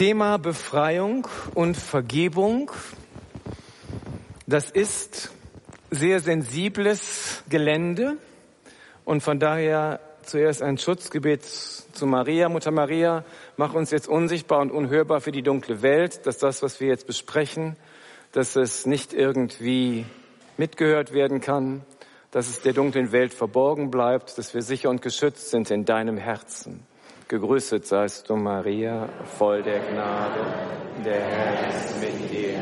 Thema Befreiung und Vergebung, das ist sehr sensibles Gelände und von daher zuerst ein Schutzgebet zu Maria. Mutter Maria, mach uns jetzt unsichtbar und unhörbar für die dunkle Welt, dass das, was wir jetzt besprechen, dass es nicht irgendwie mitgehört werden kann, dass es der dunklen Welt verborgen bleibt, dass wir sicher und geschützt sind in deinem Herzen. Gegrüßet seist du, Maria, voll der Gnade. Der Herr ist mit dir.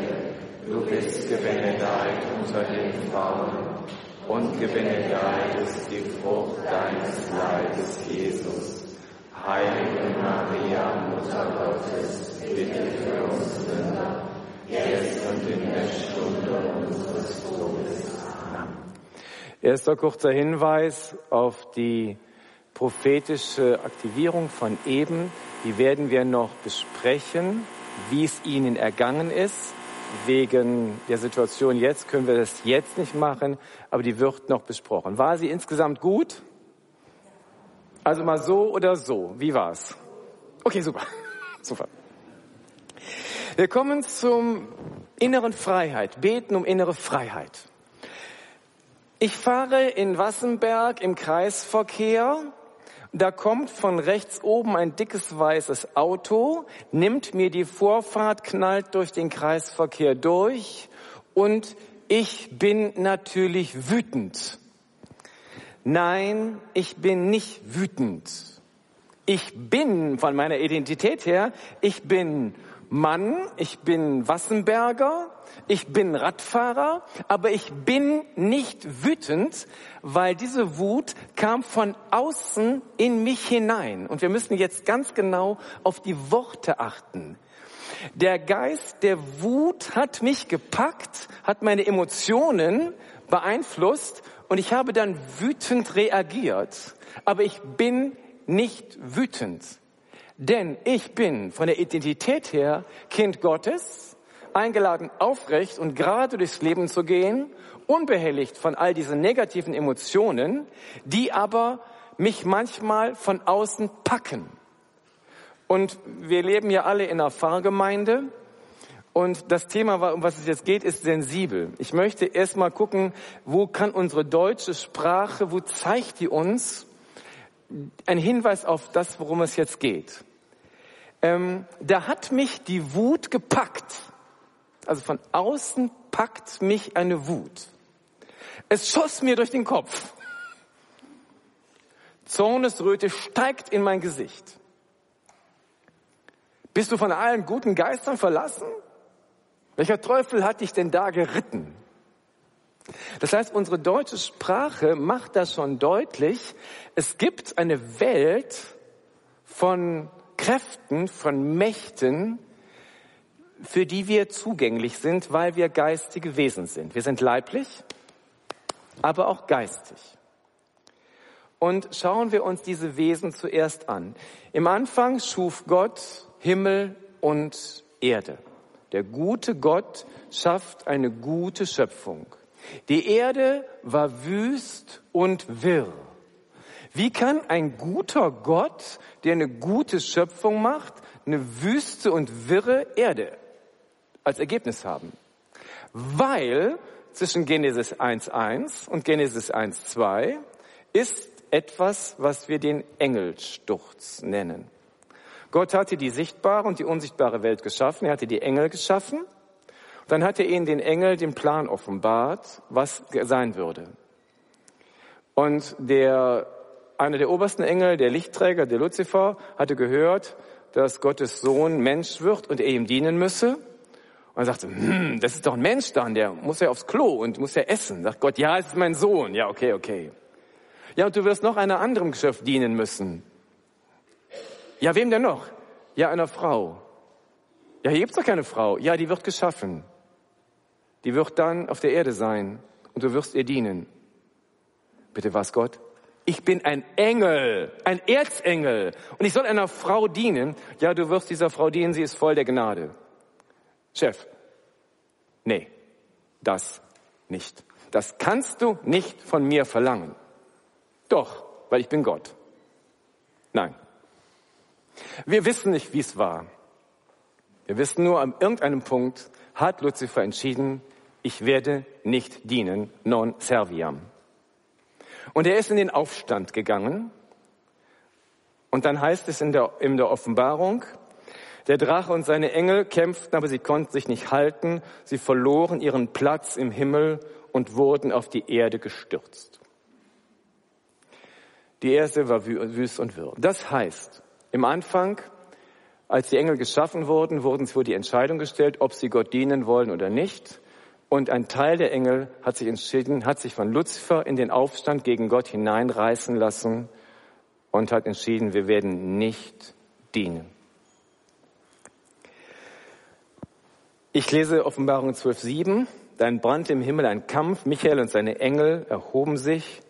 Du bist gebenedeit unter den Frauen und gebenedeit ist die Frucht deines Leibes, Jesus. Heilige Maria, Mutter Gottes, bitte für uns Sünder, jetzt und in der Stunde unseres Todes. Erster kurzer Hinweis auf die prophetische Aktivierung von eben, die werden wir noch besprechen, wie es Ihnen ergangen ist. Wegen der Situation jetzt können wir das jetzt nicht machen, aber die wird noch besprochen. War sie insgesamt gut? Also mal so oder so. Wie war's? Okay, super. super. Wir kommen zum inneren Freiheit. Beten um innere Freiheit. Ich fahre in Wassenberg im Kreisverkehr da kommt von rechts oben ein dickes weißes Auto, nimmt mir die Vorfahrt, knallt durch den Kreisverkehr durch und ich bin natürlich wütend. Nein, ich bin nicht wütend. Ich bin von meiner Identität her, ich bin Mann, ich bin Wassenberger, ich bin Radfahrer, aber ich bin nicht wütend, weil diese Wut kam von außen in mich hinein. Und wir müssen jetzt ganz genau auf die Worte achten. Der Geist der Wut hat mich gepackt, hat meine Emotionen beeinflusst und ich habe dann wütend reagiert. Aber ich bin nicht wütend. Denn ich bin von der Identität her Kind Gottes, eingeladen, aufrecht und gerade durchs Leben zu gehen, unbehelligt von all diesen negativen Emotionen, die aber mich manchmal von außen packen. Und wir leben ja alle in einer Pfarrgemeinde. Und das Thema, um was es jetzt geht, ist sensibel. Ich möchte erst mal gucken, wo kann unsere deutsche Sprache, wo zeigt die uns ein Hinweis auf das, worum es jetzt geht ähm, da hat mich die Wut gepackt. Also von außen packt mich eine Wut. Es schoss mir durch den Kopf. Zornesröte steigt in mein Gesicht. Bist du von allen guten Geistern verlassen? Welcher Teufel hat dich denn da geritten? Das heißt, unsere deutsche Sprache macht das schon deutlich. Es gibt eine Welt von Kräften, von Mächten, für die wir zugänglich sind, weil wir geistige Wesen sind. Wir sind leiblich, aber auch geistig. Und schauen wir uns diese Wesen zuerst an. Im Anfang schuf Gott Himmel und Erde. Der gute Gott schafft eine gute Schöpfung. Die Erde war wüst und wirr. Wie kann ein guter Gott, der eine gute Schöpfung macht, eine wüste und wirre Erde als Ergebnis haben? Weil zwischen Genesis 1.1 und Genesis 1.2 ist etwas, was wir den Engelsturz nennen. Gott hatte die sichtbare und die unsichtbare Welt geschaffen. Er hatte die Engel geschaffen. Dann hat er ihnen den Engel den Plan offenbart, was sein würde. Und der einer der obersten Engel, der Lichtträger, der Luzifer, hatte gehört, dass Gottes Sohn Mensch wird und er ihm dienen müsse. Er sagte, hm, das ist doch ein Mensch dann, der muss ja aufs Klo und muss ja essen. Sagt Gott, ja, es ist mein Sohn. Ja, okay, okay. Ja, und du wirst noch einer anderen Geschäft dienen müssen. Ja, wem denn noch? Ja, einer Frau. Ja, hier gibt's doch keine Frau. Ja, die wird geschaffen. Die wird dann auf der Erde sein und du wirst ihr dienen. Bitte was, Gott? ich bin ein Engel, ein Erzengel und ich soll einer Frau dienen. Ja, du wirst dieser Frau dienen, sie ist voll der Gnade. Chef, nee, das nicht. Das kannst du nicht von mir verlangen. Doch, weil ich bin Gott. Nein. Wir wissen nicht, wie es war. Wir wissen nur, an irgendeinem Punkt hat Luzifer entschieden, ich werde nicht dienen, non serviam. Und er ist in den Aufstand gegangen. Und dann heißt es in der, in der Offenbarung, der Drache und seine Engel kämpften, aber sie konnten sich nicht halten. Sie verloren ihren Platz im Himmel und wurden auf die Erde gestürzt. Die erste war wüst und wirr. Das heißt, im Anfang, als die Engel geschaffen wurden, wurden sie vor die Entscheidung gestellt, ob sie Gott dienen wollen oder nicht. Und ein Teil der Engel hat sich entschieden, hat sich von Luzifer in den Aufstand gegen Gott hineinreißen lassen und hat entschieden, wir werden nicht dienen. Ich lese Offenbarung 12.7. Dann brannte im Himmel ein Kampf. Michael und seine Engel erhoben sich,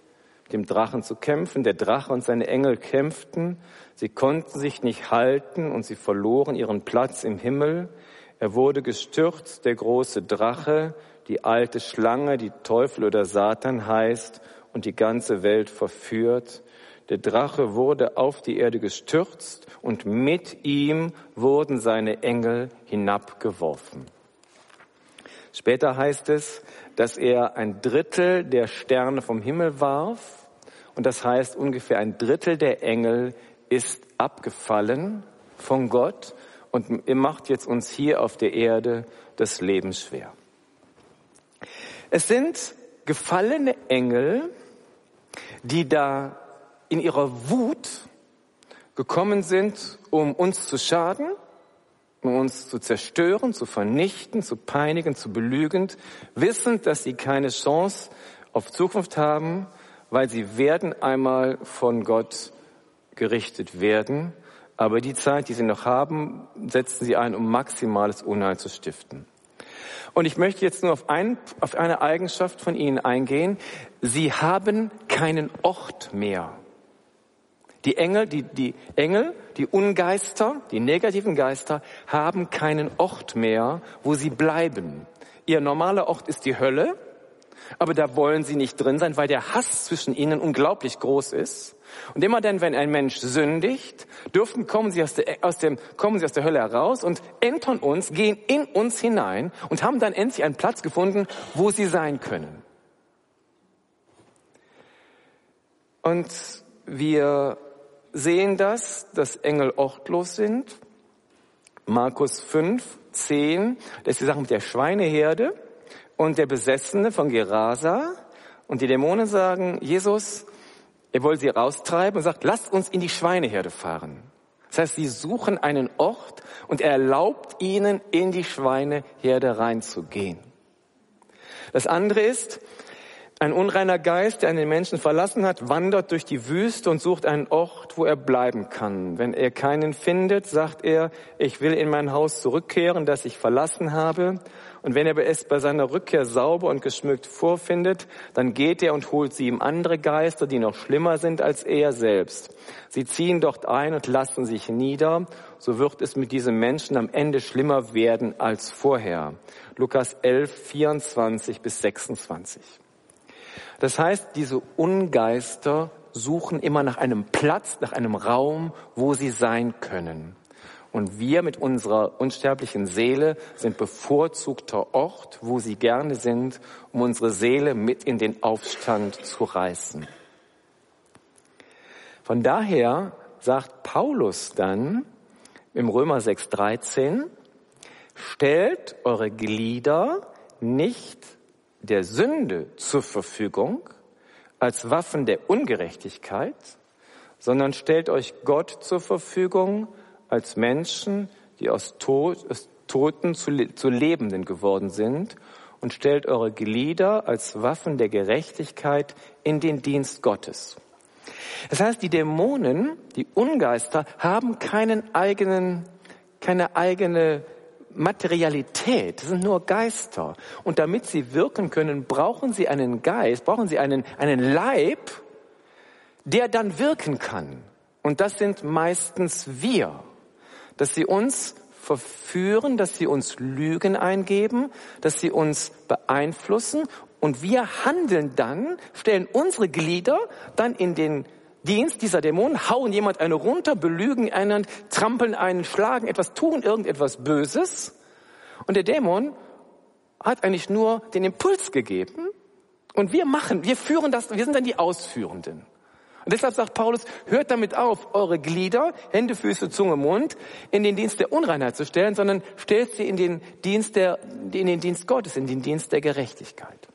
dem Drachen zu kämpfen. Der Drache und seine Engel kämpften. Sie konnten sich nicht halten und sie verloren ihren Platz im Himmel. Er wurde gestürzt, der große Drache, die alte Schlange, die Teufel oder Satan heißt und die ganze Welt verführt. Der Drache wurde auf die Erde gestürzt und mit ihm wurden seine Engel hinabgeworfen. Später heißt es, dass er ein Drittel der Sterne vom Himmel warf. Und das heißt, ungefähr ein Drittel der Engel ist abgefallen von Gott und er macht jetzt uns hier auf der Erde das Leben schwer. Es sind gefallene Engel, die da in ihrer Wut gekommen sind, um uns zu schaden um uns zu zerstören, zu vernichten, zu peinigen, zu belügen, wissend, dass sie keine Chance auf Zukunft haben, weil sie werden einmal von Gott gerichtet werden. Aber die Zeit, die sie noch haben, setzen sie ein, um maximales Unheil zu stiften. Und ich möchte jetzt nur auf, ein, auf eine Eigenschaft von ihnen eingehen. Sie haben keinen Ort mehr. Die Engel, die, die Engel, die Ungeister, die negativen Geister haben keinen Ort mehr, wo sie bleiben. Ihr normaler Ort ist die Hölle, aber da wollen sie nicht drin sein, weil der Hass zwischen ihnen unglaublich groß ist. Und immer dann, wenn ein Mensch sündigt, dürfen kommen sie aus der, aus dem, kommen sie aus der Hölle heraus und entern uns, gehen in uns hinein und haben dann endlich einen Platz gefunden, wo sie sein können. Und wir sehen das, dass Engel ortlos sind. Markus 5, 10, das ist die Sache mit der Schweineherde und der Besessene von Gerasa. Und die Dämonen sagen, Jesus, er will sie raustreiben und sagt, lasst uns in die Schweineherde fahren. Das heißt, sie suchen einen Ort und er erlaubt ihnen, in die Schweineherde reinzugehen. Das andere ist, ein unreiner Geist, der einen Menschen verlassen hat, wandert durch die Wüste und sucht einen Ort, wo er bleiben kann. Wenn er keinen findet, sagt er, ich will in mein Haus zurückkehren, das ich verlassen habe. Und wenn er es bei seiner Rückkehr sauber und geschmückt vorfindet, dann geht er und holt sie ihm andere Geister, die noch schlimmer sind als er selbst. Sie ziehen dort ein und lassen sich nieder. So wird es mit diesem Menschen am Ende schlimmer werden als vorher. Lukas 11, 24 bis 26. Das heißt, diese Ungeister suchen immer nach einem Platz, nach einem Raum, wo sie sein können. Und wir mit unserer unsterblichen Seele sind bevorzugter Ort, wo sie gerne sind, um unsere Seele mit in den Aufstand zu reißen. Von daher sagt Paulus dann im Römer 6.13, stellt eure Glieder nicht der Sünde zur Verfügung als Waffen der Ungerechtigkeit, sondern stellt euch Gott zur Verfügung als Menschen, die aus, Tod, aus Toten zu, zu Lebenden geworden sind und stellt eure Glieder als Waffen der Gerechtigkeit in den Dienst Gottes. Das heißt, die Dämonen, die Ungeister haben keinen eigenen, keine eigene Materialität, das sind nur Geister. Und damit sie wirken können, brauchen sie einen Geist, brauchen sie einen, einen Leib, der dann wirken kann. Und das sind meistens wir, dass sie uns verführen, dass sie uns Lügen eingeben, dass sie uns beeinflussen und wir handeln dann, stellen unsere Glieder dann in den Dienst dieser Dämonen, hauen jemand eine runter, belügen einen, trampeln einen, schlagen etwas, tun irgendetwas Böses. Und der Dämon hat eigentlich nur den Impuls gegeben und wir machen, wir führen das, wir sind dann die Ausführenden. Und deshalb sagt Paulus, hört damit auf, eure Glieder, Hände, Füße, Zunge, Mund, in den Dienst der Unreinheit zu stellen, sondern stellt sie in den Dienst der, in den Dienst Gottes, in den Dienst der Gerechtigkeit.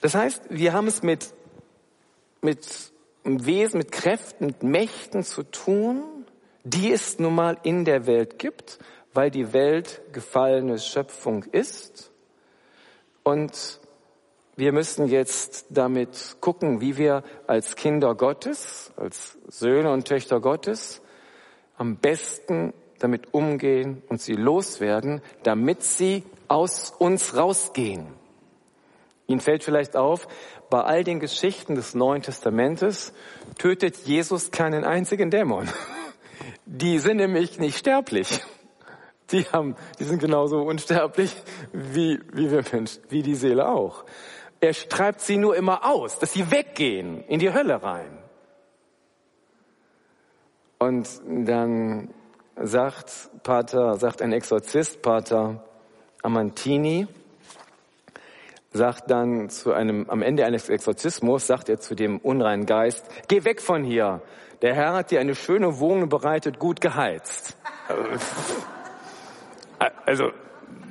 Das heißt, wir haben es mit, mit Wesen, mit Kräften, mit Mächten zu tun, die es nun mal in der Welt gibt, weil die Welt gefallene Schöpfung ist. Und wir müssen jetzt damit gucken, wie wir als Kinder Gottes, als Söhne und Töchter Gottes am besten damit umgehen und sie loswerden, damit sie aus uns rausgehen. Ihnen fällt vielleicht auf, bei all den Geschichten des Neuen Testamentes tötet Jesus keinen einzigen Dämon. Die sind nämlich nicht sterblich. Die haben, die sind genauso unsterblich wie, wie wir Menschen, wie die Seele auch. Er treibt sie nur immer aus, dass sie weggehen, in die Hölle rein. Und dann sagt Pater, sagt ein Exorzist, Pater Amantini, sagt dann zu einem, am Ende eines Exorzismus, sagt er zu dem unreinen Geist, geh weg von hier. Der Herr hat dir eine schöne Wohnung bereitet, gut geheizt. Also,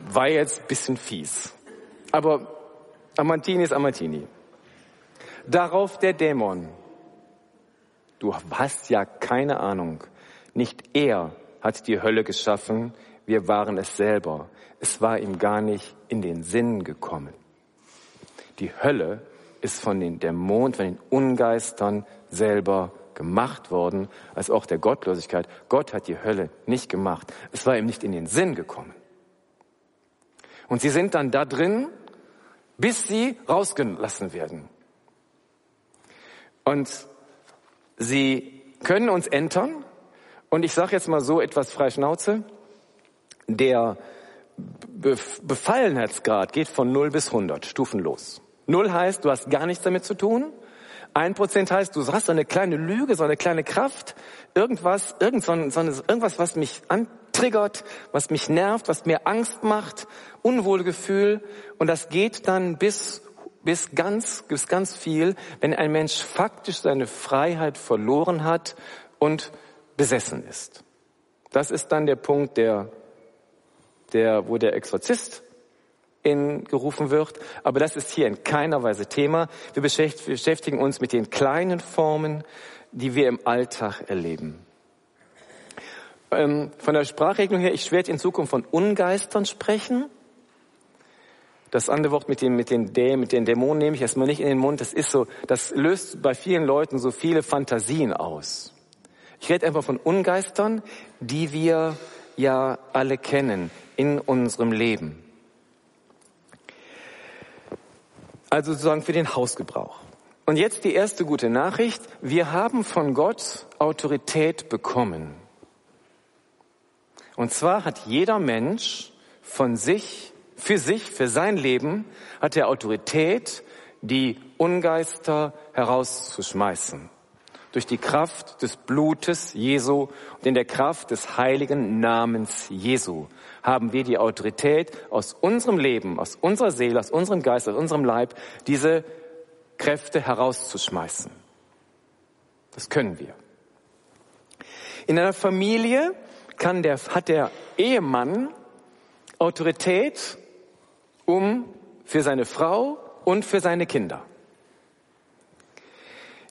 war jetzt bisschen fies. Aber Amantini ist Amantini. Darauf der Dämon. Du hast ja keine Ahnung. Nicht er hat die Hölle geschaffen, wir waren es selber. Es war ihm gar nicht in den Sinn gekommen. Die Hölle ist von den Dämonen, von den Ungeistern selber gemacht worden, als auch der Gottlosigkeit. Gott hat die Hölle nicht gemacht. Es war ihm nicht in den Sinn gekommen. Und sie sind dann da drin bis sie rausgelassen werden. Und sie können uns entern. Und ich sage jetzt mal so etwas frei Schnauze. Der Befallenheitsgrad geht von 0 bis 100, stufenlos. 0 heißt, du hast gar nichts damit zu tun. Ein Prozent heißt, du hast so eine kleine Lüge, so eine kleine Kraft, irgendwas, irgend so so irgendwas, was mich antriggert, was mich nervt, was mir Angst macht, Unwohlgefühl. Und das geht dann bis, bis ganz, bis ganz viel, wenn ein Mensch faktisch seine Freiheit verloren hat und besessen ist. Das ist dann der Punkt, der, der, wo der Exorzist in, gerufen wird. Aber das ist hier in keiner Weise Thema. Wir beschäftigen uns mit den kleinen Formen, die wir im Alltag erleben. Ähm, von der Sprachregelung her, ich werde in Zukunft von Ungeistern sprechen. Das andere Wort mit den, mit den, Dä mit den Dämonen nehme ich erstmal nicht in den Mund. Das ist so, das löst bei vielen Leuten so viele Fantasien aus. Ich rede einfach von Ungeistern, die wir ja alle kennen in unserem Leben. Also sozusagen für den Hausgebrauch. Und jetzt die erste gute Nachricht. Wir haben von Gott Autorität bekommen. Und zwar hat jeder Mensch von sich, für sich, für sein Leben, hat er Autorität, die Ungeister herauszuschmeißen. Durch die Kraft des Blutes Jesu und in der Kraft des heiligen Namens Jesu haben wir die Autorität, aus unserem Leben, aus unserer Seele, aus unserem Geist, aus unserem Leib, diese Kräfte herauszuschmeißen. Das können wir. In einer Familie kann der, hat der Ehemann Autorität, um für seine Frau und für seine Kinder.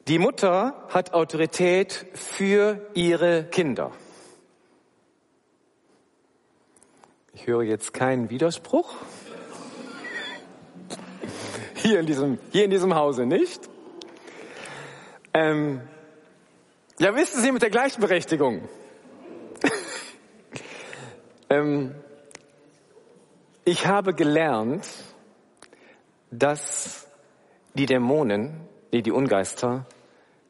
Die Mutter hat Autorität für ihre Kinder. Ich höre jetzt keinen Widerspruch. Hier in diesem, hier in diesem Hause nicht. Ähm, ja, wissen Sie mit der Gleichberechtigung. ähm, ich habe gelernt, dass die Dämonen, die, die Ungeister,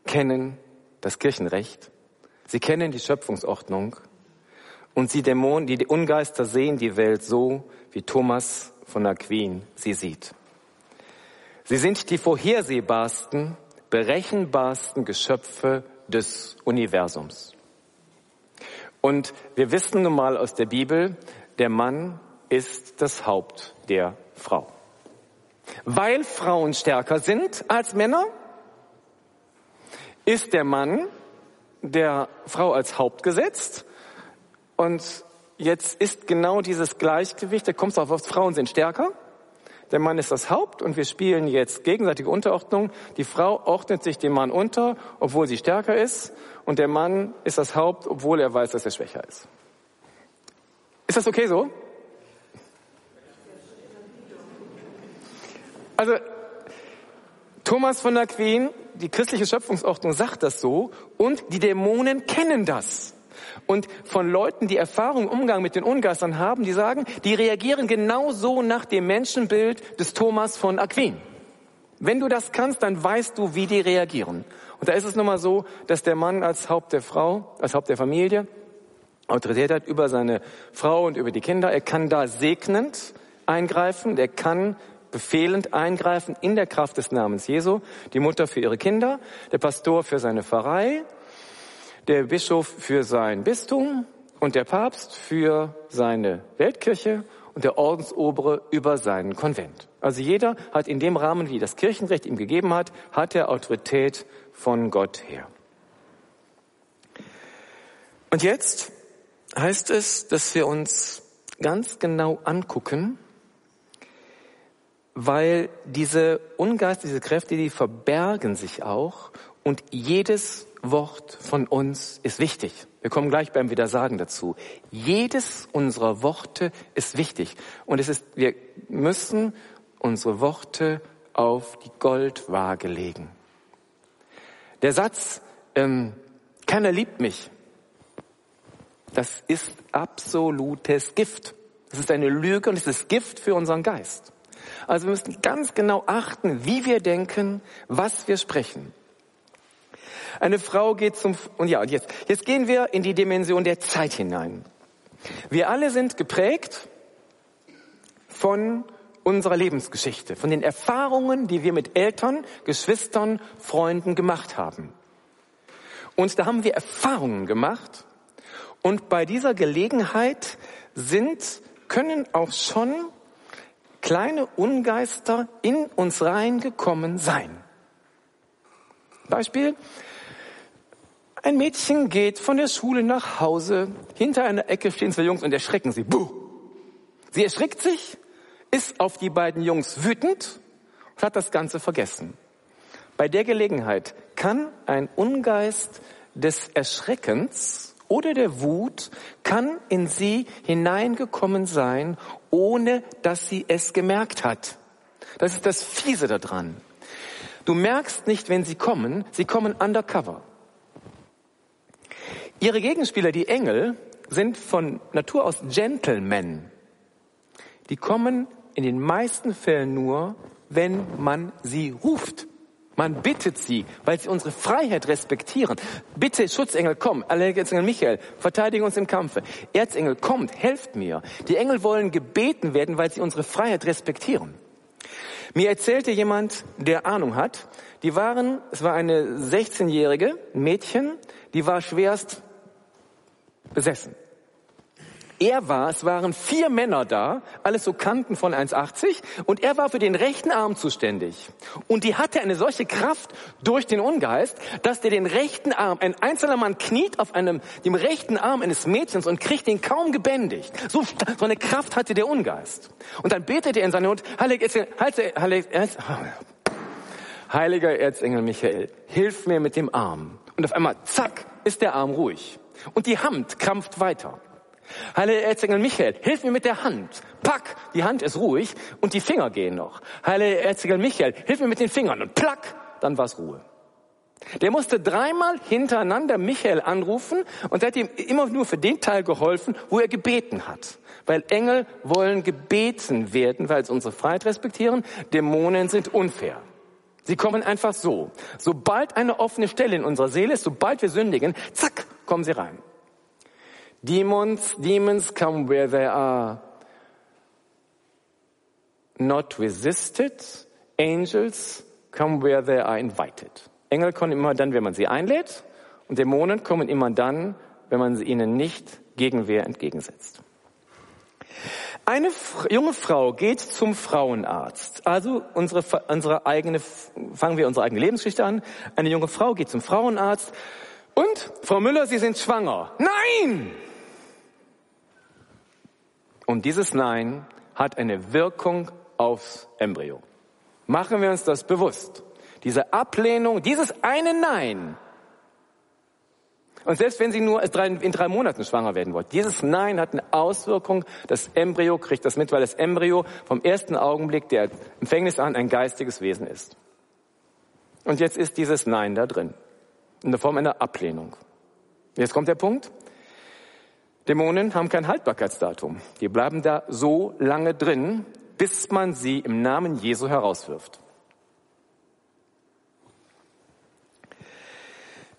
kennen das Kirchenrecht. Sie kennen die Schöpfungsordnung und die Dämonen, die Ungeister sehen die Welt so, wie Thomas von Aquin sie sieht. Sie sind die vorhersehbarsten, berechenbarsten Geschöpfe des Universums. Und wir wissen nun mal aus der Bibel, der Mann ist das Haupt der Frau. Weil Frauen stärker sind als Männer, ist der Mann der Frau als Haupt gesetzt. Und jetzt ist genau dieses Gleichgewicht, da kommt es auf, Frauen sind stärker. Der Mann ist das Haupt und wir spielen jetzt gegenseitige Unterordnung. Die Frau ordnet sich dem Mann unter, obwohl sie stärker ist. Und der Mann ist das Haupt, obwohl er weiß, dass er schwächer ist. Ist das okay so? Also Thomas von Aquin, die christliche Schöpfungsordnung sagt das so und die Dämonen kennen das. Und von Leuten, die Erfahrung im Umgang mit den Ungeistern haben, die sagen, die reagieren genauso nach dem Menschenbild des Thomas von Aquin. Wenn du das kannst, dann weißt du, wie die reagieren. Und da ist es nun mal so, dass der Mann als Haupt der Frau, als Haupt der Familie Autorität hat über seine Frau und über die Kinder. Er kann da segnend eingreifen, er kann befehlend eingreifen in der Kraft des Namens Jesu. Die Mutter für ihre Kinder, der Pastor für seine Pfarrei, der Bischof für sein Bistum und der Papst für seine Weltkirche und der Ordensobere über seinen Konvent. Also jeder hat in dem Rahmen, wie das Kirchenrecht ihm gegeben hat, hat er Autorität von Gott her. Und jetzt heißt es, dass wir uns ganz genau angucken, weil diese Ungeist, diese Kräfte, die verbergen sich auch und jedes Wort von uns ist wichtig. Wir kommen gleich beim Widersagen dazu. Jedes unserer Worte ist wichtig und es ist, wir müssen unsere Worte auf die Goldwaage legen. Der Satz, ähm, keiner liebt mich, das ist absolutes Gift. Das ist eine Lüge und es ist Gift für unseren Geist. Also wir müssen ganz genau achten, wie wir denken, was wir sprechen. Eine Frau geht zum, und ja, und jetzt, jetzt gehen wir in die Dimension der Zeit hinein. Wir alle sind geprägt von unserer Lebensgeschichte, von den Erfahrungen, die wir mit Eltern, Geschwistern, Freunden gemacht haben. Und da haben wir Erfahrungen gemacht. Und bei dieser Gelegenheit sind, können auch schon kleine Ungeister in uns reingekommen sein. Beispiel. Ein Mädchen geht von der Schule nach Hause. Hinter einer Ecke stehen zwei Jungs und erschrecken sie. Buh! Sie erschrickt sich, ist auf die beiden Jungs wütend und hat das Ganze vergessen. Bei der Gelegenheit kann ein Ungeist des Erschreckens oder der Wut kann in sie hineingekommen sein, ohne dass sie es gemerkt hat. Das ist das Fiese daran. Du merkst nicht, wenn sie kommen, sie kommen undercover. Ihre Gegenspieler, die Engel, sind von Natur aus Gentlemen. Die kommen in den meisten Fällen nur, wenn man sie ruft. Man bittet sie, weil sie unsere Freiheit respektieren. Bitte, Schutzengel, komm. Erzengel Michael, verteidige uns im Kampfe. Erzengel, kommt, helft mir. Die Engel wollen gebeten werden, weil sie unsere Freiheit respektieren. Mir erzählte jemand, der Ahnung hat, die waren, es war eine 16-jährige Mädchen, die war schwerst besessen. Er war, es waren vier Männer da, alles so Kanten von 1,80 und er war für den rechten Arm zuständig. Und die hatte eine solche Kraft durch den Ungeist, dass der den rechten Arm, ein einzelner Mann kniet auf einem, dem rechten Arm eines Mädchens und kriegt den kaum gebändigt. So, so eine Kraft hatte der Ungeist. Und dann betete er in seine Not, Heiliger Erzengel Michael, hilf mir mit dem Arm. Und auf einmal, zack, ist der Arm ruhig. Und die Hand krampft weiter. Heile Erzengel Michael, hilf mir mit der Hand. Pack, die Hand ist ruhig und die Finger gehen noch. Heile Erzengel Michael, hilf mir mit den Fingern und plack, dann war's Ruhe. Der musste dreimal hintereinander Michael anrufen und hat ihm immer nur für den Teil geholfen, wo er gebeten hat. Weil Engel wollen gebeten werden, weil sie unsere Freiheit respektieren. Dämonen sind unfair. Sie kommen einfach so. Sobald eine offene Stelle in unserer Seele ist, sobald wir sündigen, zack, kommen sie rein. Demons, demons come where they are not resisted Angels come where they are invited. Engel kommen immer dann, wenn man sie einlädt und Dämonen kommen immer dann, wenn man ihnen nicht Gegenwehr entgegensetzt. Eine junge Frau geht zum Frauenarzt. Also unsere, unsere eigene, fangen wir unsere eigene Lebensgeschichte an. Eine junge Frau geht zum Frauenarzt und, Frau Müller, Sie sind schwanger. Nein! Und dieses Nein hat eine Wirkung aufs Embryo. Machen wir uns das bewusst. Diese Ablehnung, dieses eine Nein. Und selbst wenn Sie nur in drei Monaten schwanger werden wollen, dieses Nein hat eine Auswirkung. Das Embryo kriegt das mit, weil das Embryo vom ersten Augenblick der Empfängnis an ein geistiges Wesen ist. Und jetzt ist dieses Nein da drin. In der Form einer Ablehnung. Jetzt kommt der Punkt. Dämonen haben kein Haltbarkeitsdatum. Die bleiben da so lange drin, bis man sie im Namen Jesu herauswirft.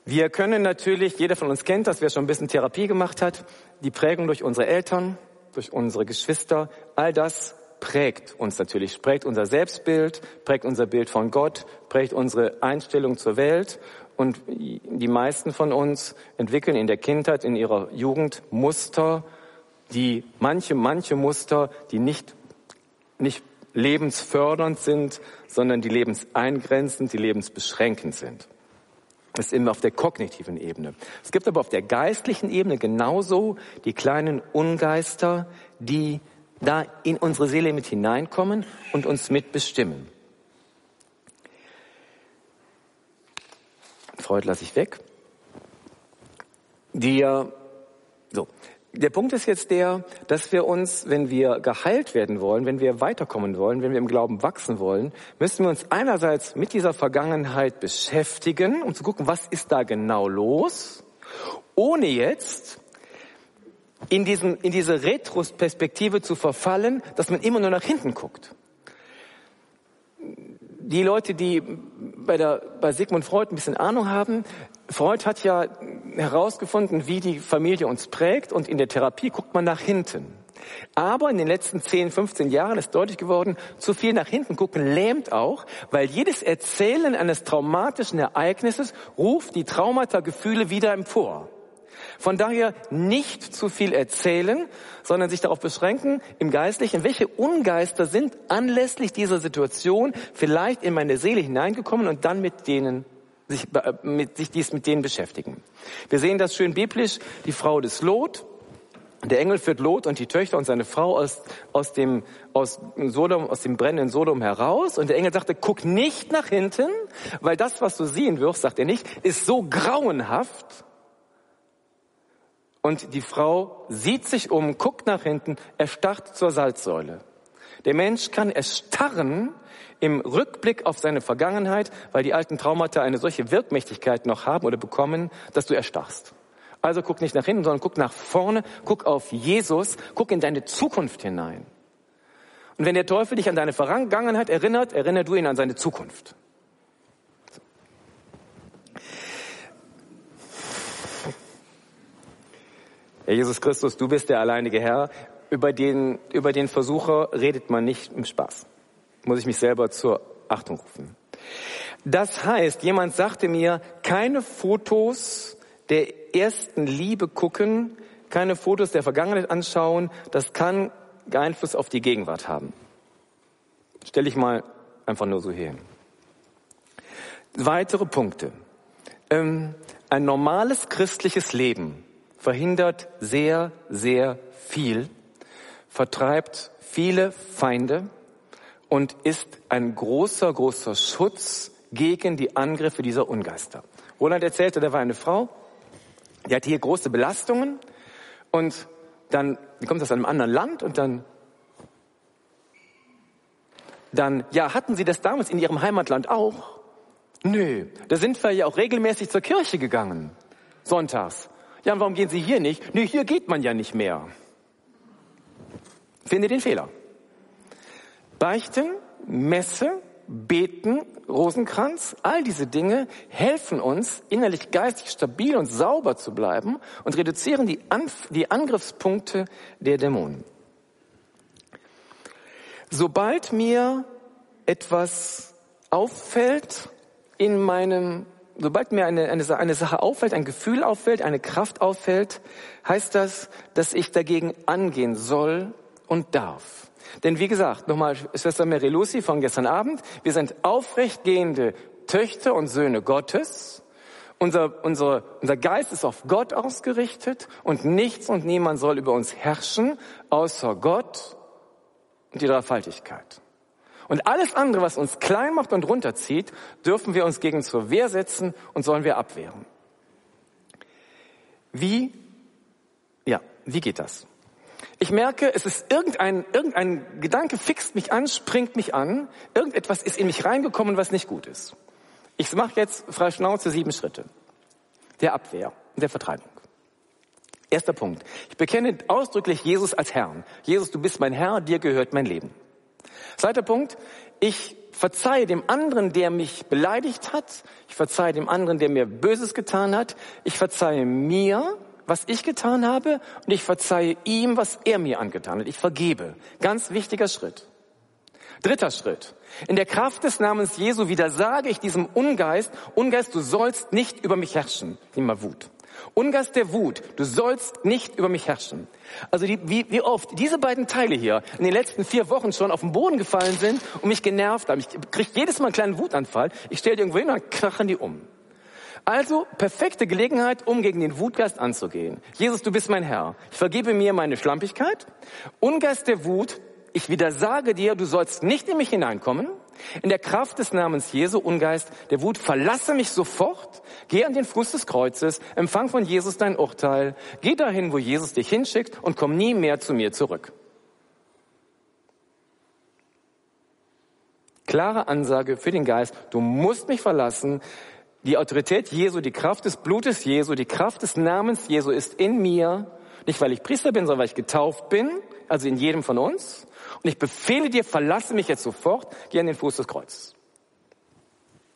Wir können natürlich, jeder von uns kennt das, wer schon ein bisschen Therapie gemacht hat, die Prägung durch unsere Eltern, durch unsere Geschwister, all das prägt uns natürlich, prägt unser Selbstbild, prägt unser Bild von Gott, prägt unsere Einstellung zur Welt. Und die meisten von uns entwickeln in der Kindheit, in ihrer Jugend Muster, die manche, manche Muster, die nicht, nicht lebensfördernd sind, sondern die lebenseingrenzend, die lebensbeschränkend sind. Das ist immer auf der kognitiven Ebene. Es gibt aber auf der geistlichen Ebene genauso die kleinen Ungeister, die da in unsere Seele mit hineinkommen und uns mitbestimmen. Freud lasse ich weg. Die, so, der Punkt ist jetzt der, dass wir uns, wenn wir geheilt werden wollen, wenn wir weiterkommen wollen, wenn wir im Glauben wachsen wollen, müssen wir uns einerseits mit dieser Vergangenheit beschäftigen, um zu gucken, was ist da genau los, ohne jetzt in, diesen, in diese Retrospektive zu verfallen, dass man immer nur nach hinten guckt. Die Leute, die bei, der, bei Sigmund Freud ein bisschen Ahnung haben, Freud hat ja herausgefunden, wie die Familie uns prägt und in der Therapie guckt man nach hinten. Aber in den letzten 10, 15 Jahren ist deutlich geworden, zu viel nach hinten gucken lähmt auch, weil jedes Erzählen eines traumatischen Ereignisses ruft die Traumata-Gefühle wieder empor. Von daher nicht zu viel erzählen, sondern sich darauf beschränken, im Geistlichen, welche Ungeister sind anlässlich dieser Situation vielleicht in meine Seele hineingekommen und dann mit denen sich, äh, mit, sich dies mit denen beschäftigen. Wir sehen das schön biblisch, die Frau des Lot. Der Engel führt Lot und die Töchter und seine Frau aus, aus dem, aus Sodom, aus dem brennenden Sodom heraus. Und der Engel sagte, guck nicht nach hinten, weil das, was du sehen wirst, sagt er nicht, ist so grauenhaft. Und die Frau sieht sich um, guckt nach hinten, erstarrt zur Salzsäule. Der Mensch kann erstarren, im Rückblick auf seine Vergangenheit, weil die alten Traumata eine solche Wirkmächtigkeit noch haben oder bekommen, dass du erstarrst. Also guck nicht nach hinten, sondern guck nach vorne, guck auf Jesus, guck in deine Zukunft hinein. Und wenn der Teufel dich an deine Vergangenheit erinnert, erinnere du ihn an seine Zukunft. Herr Jesus Christus, du bist der alleinige Herr. Über den, über den Versucher redet man nicht im Spaß muss ich mich selber zur Achtung rufen. Das heißt, jemand sagte mir, keine Fotos der ersten Liebe gucken, keine Fotos der Vergangenheit anschauen, das kann Einfluss auf die Gegenwart haben. Stelle ich mal einfach nur so hin. Weitere Punkte. Ähm, ein normales christliches Leben verhindert sehr, sehr viel, vertreibt viele Feinde, und ist ein großer, großer Schutz gegen die Angriffe dieser Ungeister. Roland erzählte, da war eine Frau, die hatte hier große Belastungen und dann die kommt aus einem anderen Land und dann dann, ja, hatten Sie das damals in Ihrem Heimatland auch? Nö, da sind wir ja auch regelmäßig zur Kirche gegangen, sonntags. Ja, und warum gehen Sie hier nicht? Nö, hier geht man ja nicht mehr. Finde den Fehler. Beichten, Messe, Beten, Rosenkranz, all diese Dinge helfen uns, innerlich geistig stabil und sauber zu bleiben und reduzieren die, Anf die Angriffspunkte der Dämonen. Sobald mir etwas auffällt in meinem, sobald mir eine, eine, eine Sache auffällt, ein Gefühl auffällt, eine Kraft auffällt, heißt das, dass ich dagegen angehen soll und darf. Denn wie gesagt, nochmal Schwester Mary Lucy von gestern Abend, wir sind aufrechtgehende Töchter und Söhne Gottes. Unser, unser, unser Geist ist auf Gott ausgerichtet und nichts und niemand soll über uns herrschen, außer Gott und die Dreifaltigkeit. Und alles andere, was uns klein macht und runterzieht, dürfen wir uns gegen zur Wehr setzen und sollen wir abwehren. Wie, ja, wie geht das? Ich merke, es ist irgendein, irgendein Gedanke fixt mich an, springt mich an, irgendetwas ist in mich reingekommen, was nicht gut ist. Ich mache jetzt frei Schnauze sieben Schritte der Abwehr der Vertreibung. Erster Punkt. Ich bekenne ausdrücklich Jesus als Herrn. Jesus, du bist mein Herr, dir gehört mein Leben. Zweiter Punkt. Ich verzeihe dem anderen, der mich beleidigt hat. Ich verzeihe dem anderen, der mir Böses getan hat. Ich verzeihe mir, was ich getan habe. Und ich verzeihe ihm, was er mir angetan hat. Ich vergebe. Ganz wichtiger Schritt. Dritter Schritt. In der Kraft des Namens Jesu widersage ich diesem Ungeist. Ungeist, du sollst nicht über mich herrschen. Nimm mal Wut. Ungeist der Wut, du sollst nicht über mich herrschen. Also die, wie, wie oft diese beiden Teile hier in den letzten vier Wochen schon auf den Boden gefallen sind und mich genervt haben. Ich kriege jedes Mal einen kleinen Wutanfall. Ich stelle die irgendwo hin und dann krachen die um. Also perfekte Gelegenheit, um gegen den Wutgeist anzugehen. Jesus, du bist mein Herr. Ich vergebe mir meine Schlampigkeit. Ungeist der Wut, ich widersage dir, du sollst nicht in mich hineinkommen. In der Kraft des Namens Jesu, Ungeist der Wut, verlasse mich sofort, geh an den Fuß des Kreuzes, empfang von Jesus dein Urteil, geh dahin, wo Jesus dich hinschickt und komm nie mehr zu mir zurück. Klare Ansage für den Geist, du musst mich verlassen. Die Autorität Jesu, die Kraft des Blutes Jesu, die Kraft des Namens Jesu ist in mir. Nicht, weil ich Priester bin, sondern weil ich getauft bin, also in jedem von uns. Und ich befehle dir, verlasse mich jetzt sofort, geh an den Fuß des Kreuzes.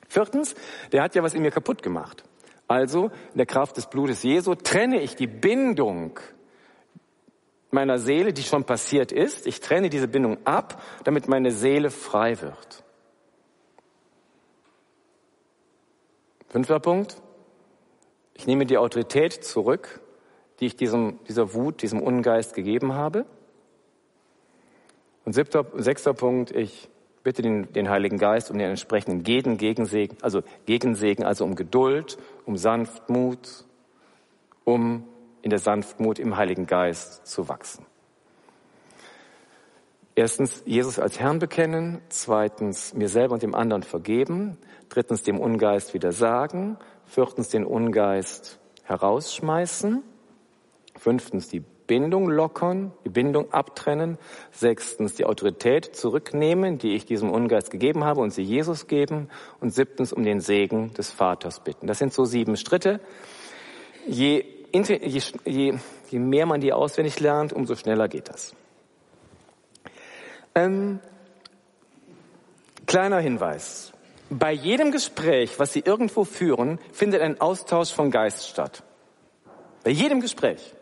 Viertens, der hat ja was in mir kaputt gemacht. Also, in der Kraft des Blutes Jesu trenne ich die Bindung meiner Seele, die schon passiert ist. Ich trenne diese Bindung ab, damit meine Seele frei wird. Fünfter Punkt. Ich nehme die Autorität zurück, die ich diesem, dieser Wut, diesem Ungeist gegeben habe. Und siebter, sechster Punkt, ich bitte den, den Heiligen Geist um den entsprechenden Gegen, Gegensegen, also Gegensegen, also um Geduld, um Sanftmut, um in der Sanftmut im Heiligen Geist zu wachsen. Erstens, Jesus als Herrn bekennen. Zweitens, mir selber und dem anderen vergeben. Drittens, dem Ungeist wieder sagen. Viertens, den Ungeist herausschmeißen. Fünftens, die Bindung lockern, die Bindung abtrennen. Sechstens, die Autorität zurücknehmen, die ich diesem Ungeist gegeben habe und sie Jesus geben. Und siebtens, um den Segen des Vaters bitten. Das sind so sieben Schritte. Je, je, je, je mehr man die auswendig lernt, umso schneller geht das. Ähm, kleiner Hinweis. Bei jedem Gespräch, was Sie irgendwo führen, findet ein Austausch von Geist statt. Bei jedem Gespräch.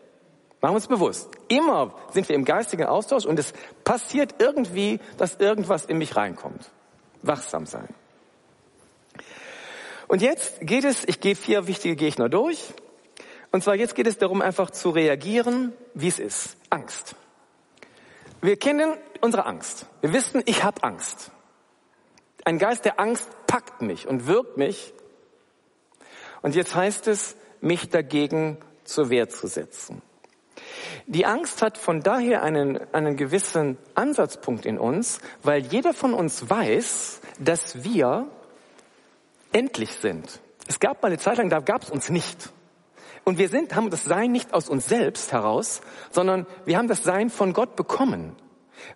Machen wir uns bewusst. Immer sind wir im geistigen Austausch und es passiert irgendwie, dass irgendwas in mich reinkommt. Wachsam sein. Und jetzt geht es, ich gehe vier wichtige Gegner durch. Und zwar jetzt geht es darum, einfach zu reagieren, wie es ist. Angst. Wir kennen unsere Angst. Wir wissen, ich habe Angst. Ein Geist der Angst packt mich und wirkt mich. Und jetzt heißt es, mich dagegen zur Wehr zu setzen. Die Angst hat von daher einen, einen gewissen Ansatzpunkt in uns, weil jeder von uns weiß, dass wir endlich sind. Es gab mal eine Zeit lang, da gab es uns nicht. Und wir sind, haben das Sein nicht aus uns selbst heraus, sondern wir haben das Sein von Gott bekommen.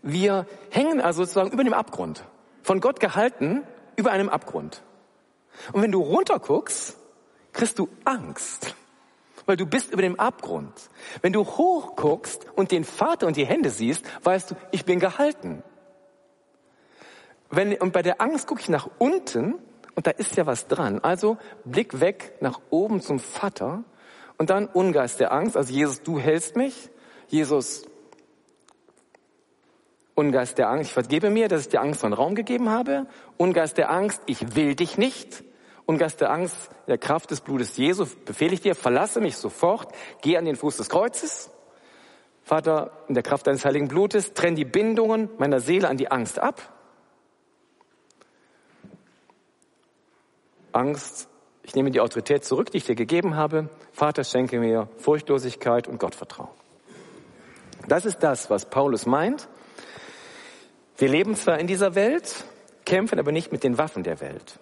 Wir hängen also sozusagen über dem Abgrund. Von Gott gehalten über einem Abgrund. Und wenn du runterguckst, kriegst du Angst weil du bist über dem Abgrund. Wenn du hochguckst und den Vater und die Hände siehst, weißt du, ich bin gehalten. Wenn, und bei der Angst gucke ich nach unten und da ist ja was dran. Also Blick weg nach oben zum Vater und dann Ungeist der Angst. Also Jesus, du hältst mich. Jesus, Ungeist der Angst, ich vergebe mir, dass ich dir Angst und Raum gegeben habe. Ungeist der Angst, ich will dich nicht. Ungeist der Angst, der Kraft des Blutes Jesu, befehle ich dir, verlasse mich sofort, geh an den Fuß des Kreuzes. Vater, in der Kraft deines heiligen Blutes, trenn die Bindungen meiner Seele an die Angst ab. Angst, ich nehme die Autorität zurück, die ich dir gegeben habe. Vater, schenke mir Furchtlosigkeit und Gottvertrauen. Das ist das, was Paulus meint. Wir leben zwar in dieser Welt, kämpfen aber nicht mit den Waffen der Welt.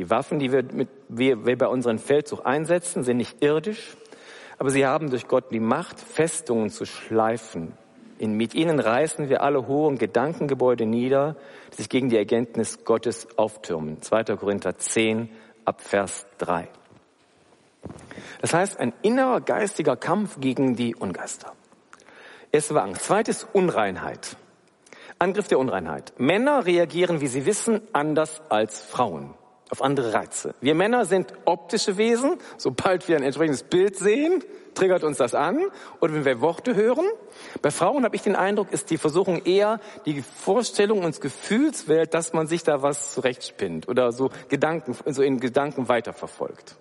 Die Waffen, die wir, mit, wir, wir bei unserem Feldzug einsetzen, sind nicht irdisch, aber sie haben durch Gott die Macht, Festungen zu schleifen. In, mit ihnen reißen wir alle hohen Gedankengebäude nieder, die sich gegen die Erkenntnis Gottes auftürmen. 2. Korinther 10 ab Vers 3. Das heißt, ein innerer geistiger Kampf gegen die Ungeister. Erste war Angst. Zweites Unreinheit. Angriff der Unreinheit. Männer reagieren, wie sie wissen, anders als Frauen auf andere Reize. Wir Männer sind optische Wesen. Sobald wir ein entsprechendes Bild sehen, triggert uns das an. Oder wenn wir Worte hören. Bei Frauen habe ich den Eindruck, ist die Versuchung eher die Vorstellung und Gefühlswelt, dass man sich da was zurechtspinnt oder so Gedanken, so in Gedanken weiterverfolgt.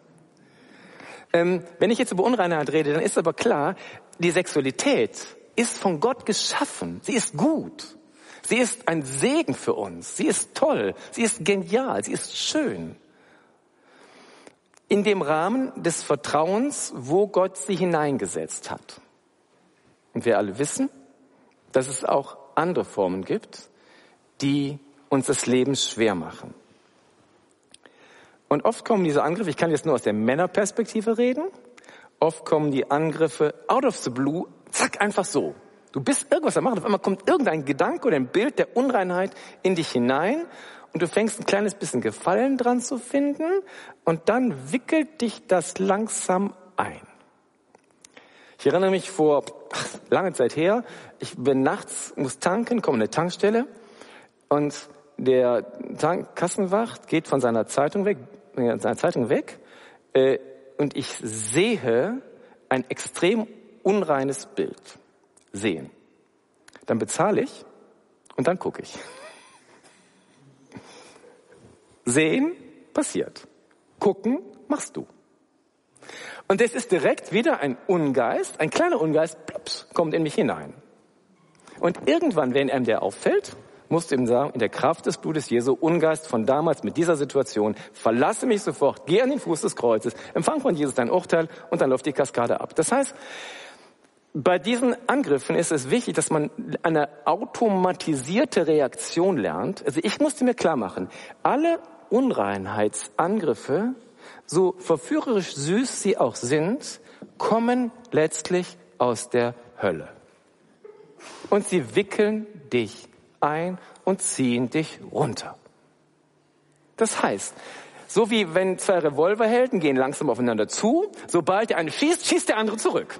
Ähm, wenn ich jetzt über Unreinheit rede, dann ist aber klar, die Sexualität ist von Gott geschaffen. Sie ist gut. Sie ist ein Segen für uns. Sie ist toll. Sie ist genial. Sie ist schön. In dem Rahmen des Vertrauens, wo Gott sie hineingesetzt hat. Und wir alle wissen, dass es auch andere Formen gibt, die uns das Leben schwer machen. Und oft kommen diese Angriffe, ich kann jetzt nur aus der Männerperspektive reden, oft kommen die Angriffe out of the blue, zack, einfach so. Du bist irgendwas am machen, auf einmal kommt irgendein Gedanke oder ein Bild der Unreinheit in dich hinein und du fängst ein kleines bisschen Gefallen dran zu finden und dann wickelt dich das langsam ein. Ich erinnere mich vor ach, lange Zeit her, ich bin nachts, muss tanken, komme in eine Tankstelle und der Tank Kassenwacht geht von seiner Zeitung weg, äh, seiner Zeitung weg äh, und ich sehe ein extrem unreines Bild sehen. Dann bezahle ich und dann gucke ich. Sehen passiert. Gucken machst du. Und es ist direkt wieder ein Ungeist, ein kleiner Ungeist, plups, kommt in mich hinein. Und irgendwann, wenn einem der auffällt, musst du ihm sagen, in der Kraft des Blutes Jesu, Ungeist von damals mit dieser Situation, verlasse mich sofort, geh an den Fuß des Kreuzes, empfang von Jesus dein Urteil und dann läuft die Kaskade ab. Das heißt, bei diesen Angriffen ist es wichtig, dass man eine automatisierte Reaktion lernt. Also ich musste mir klar machen, alle Unreinheitsangriffe, so verführerisch süß sie auch sind, kommen letztlich aus der Hölle. Und sie wickeln dich ein und ziehen dich runter. Das heißt, so wie wenn zwei Revolverhelden gehen langsam aufeinander zu, sobald der eine schießt, schießt der andere zurück.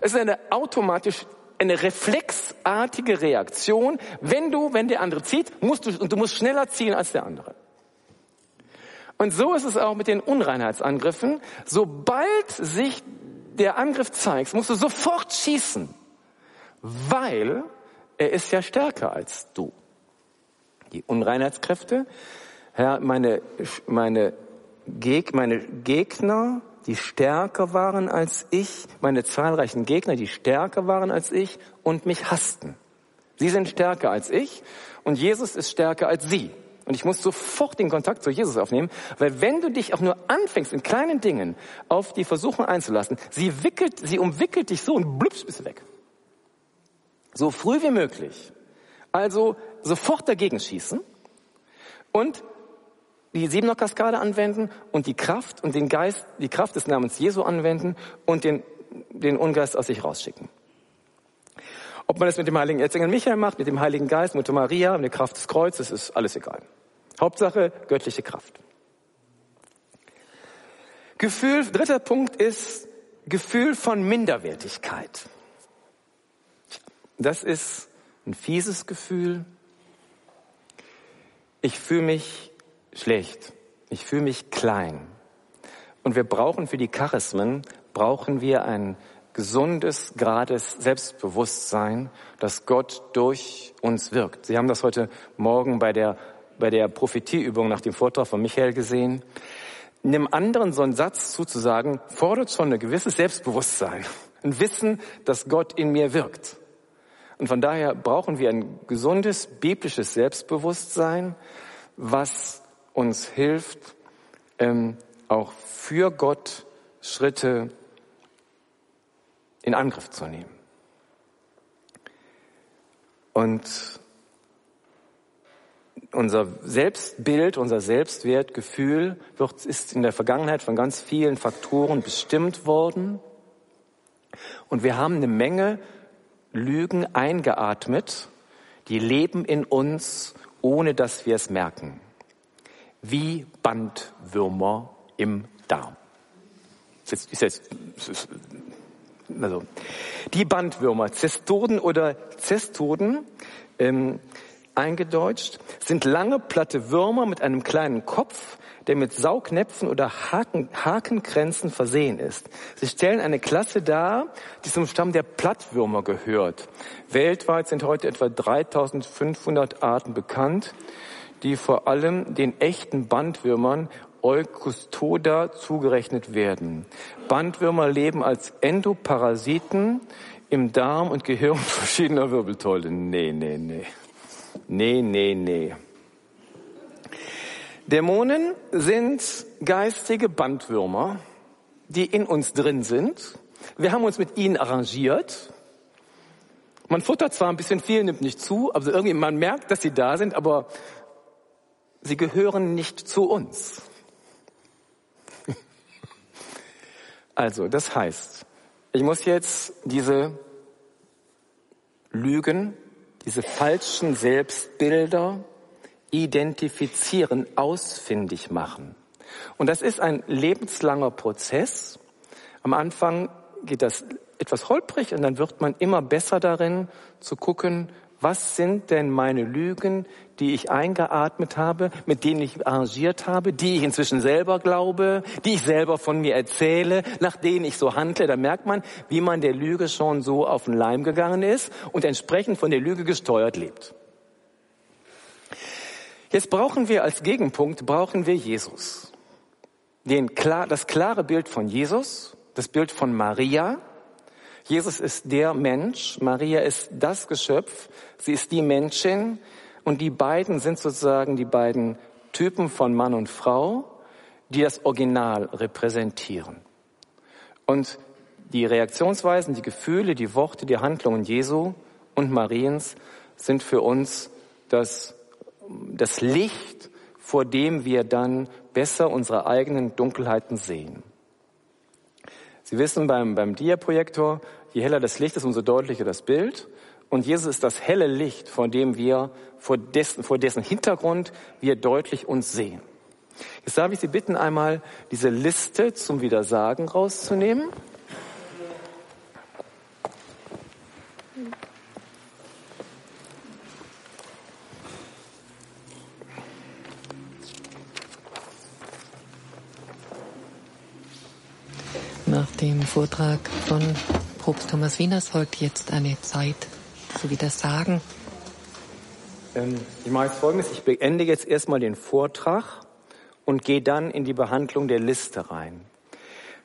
Es ist eine automatisch, eine reflexartige Reaktion. Wenn du, wenn der andere zieht, musst du, und du musst schneller ziehen als der andere. Und so ist es auch mit den Unreinheitsangriffen. Sobald sich der Angriff zeigt, musst du sofort schießen, weil er ist ja stärker als du. Die Unreinheitskräfte, ja, meine, meine, Geg, meine Gegner die stärker waren als ich, meine zahlreichen Gegner, die stärker waren als ich und mich hassten. Sie sind stärker als ich und Jesus ist stärker als sie. Und ich muss sofort den Kontakt zu Jesus aufnehmen, weil wenn du dich auch nur anfängst, in kleinen Dingen auf die Versuchung einzulassen, sie wickelt, sie umwickelt dich so und blüpsch bist du weg. So früh wie möglich. Also sofort dagegen schießen und die Siebener Kaskade anwenden und die Kraft und den Geist, die Kraft des Namens Jesu anwenden und den, den Ungeist aus sich rausschicken. Ob man das mit dem heiligen Erzengel Michael macht, mit dem heiligen Geist, Mutter Maria, mit der Kraft des Kreuzes, ist alles egal. Hauptsache göttliche Kraft. Gefühl, dritter Punkt ist Gefühl von Minderwertigkeit. Das ist ein fieses Gefühl. Ich fühle mich schlecht. Ich fühle mich klein. Und wir brauchen für die Charismen, brauchen wir ein gesundes, gerades Selbstbewusstsein, dass Gott durch uns wirkt. Sie haben das heute Morgen bei der, bei der Prophetieübung nach dem Vortrag von Michael gesehen. Einem anderen so einen Satz zuzusagen, fordert schon ein gewisses Selbstbewusstsein. Ein Wissen, dass Gott in mir wirkt. Und von daher brauchen wir ein gesundes biblisches Selbstbewusstsein, was uns hilft, ähm, auch für Gott Schritte in Angriff zu nehmen. Und unser Selbstbild, unser Selbstwertgefühl wird, ist in der Vergangenheit von ganz vielen Faktoren bestimmt worden. Und wir haben eine Menge Lügen eingeatmet, die leben in uns, ohne dass wir es merken. Wie Bandwürmer im Darm. Ist jetzt, ist jetzt, also, die Bandwürmer, Zestoden oder Zestoden, ähm, eingedeutscht, sind lange, platte Würmer mit einem kleinen Kopf, der mit Saugnäpfen oder Haken, Hakenkränzen versehen ist. Sie stellen eine Klasse dar, die zum Stamm der Plattwürmer gehört. Weltweit sind heute etwa 3500 Arten bekannt, die vor allem den echten Bandwürmern Eukustoda zugerechnet werden. Bandwürmer leben als Endoparasiten im Darm und Gehirn verschiedener Wirbeltäule. Nee, nee, nee. Nee, nee, nee. Dämonen sind geistige Bandwürmer, die in uns drin sind. Wir haben uns mit ihnen arrangiert. Man futtert zwar ein bisschen viel, nimmt nicht zu, aber irgendwie man merkt, dass sie da sind, aber sie gehören nicht zu uns. Also, das heißt, ich muss jetzt diese Lügen, diese falschen Selbstbilder identifizieren, ausfindig machen. Und das ist ein lebenslanger Prozess. Am Anfang geht das etwas holprig und dann wird man immer besser darin zu gucken, was sind denn meine Lügen, die ich eingeatmet habe, mit denen ich arrangiert habe, die ich inzwischen selber glaube, die ich selber von mir erzähle, nach denen ich so handle. Da merkt man, wie man der Lüge schon so auf den Leim gegangen ist und entsprechend von der Lüge gesteuert lebt. Jetzt brauchen wir als Gegenpunkt, brauchen wir Jesus. Den, das klare Bild von Jesus, das Bild von Maria. Jesus ist der Mensch, Maria ist das Geschöpf, sie ist die Menschin und die beiden sind sozusagen die beiden Typen von Mann und Frau, die das Original repräsentieren. Und die Reaktionsweisen, die Gefühle, die Worte, die Handlungen Jesu und Mariens sind für uns das das Licht, vor dem wir dann besser unsere eigenen Dunkelheiten sehen. Sie wissen beim, beim Dia-Projektor, je heller das Licht ist, umso deutlicher das Bild. Und Jesus ist das helle Licht, vor dem wir, vor dessen, vor dessen Hintergrund wir deutlich uns sehen. Jetzt darf ich Sie bitten, einmal diese Liste zum Widersagen rauszunehmen. Nach dem Vortrag von Propst Thomas Wieners folgt jetzt eine Zeit zu Widersagen. Ähm, ich mache jetzt Folgendes. Ich beende jetzt erstmal den Vortrag und gehe dann in die Behandlung der Liste rein.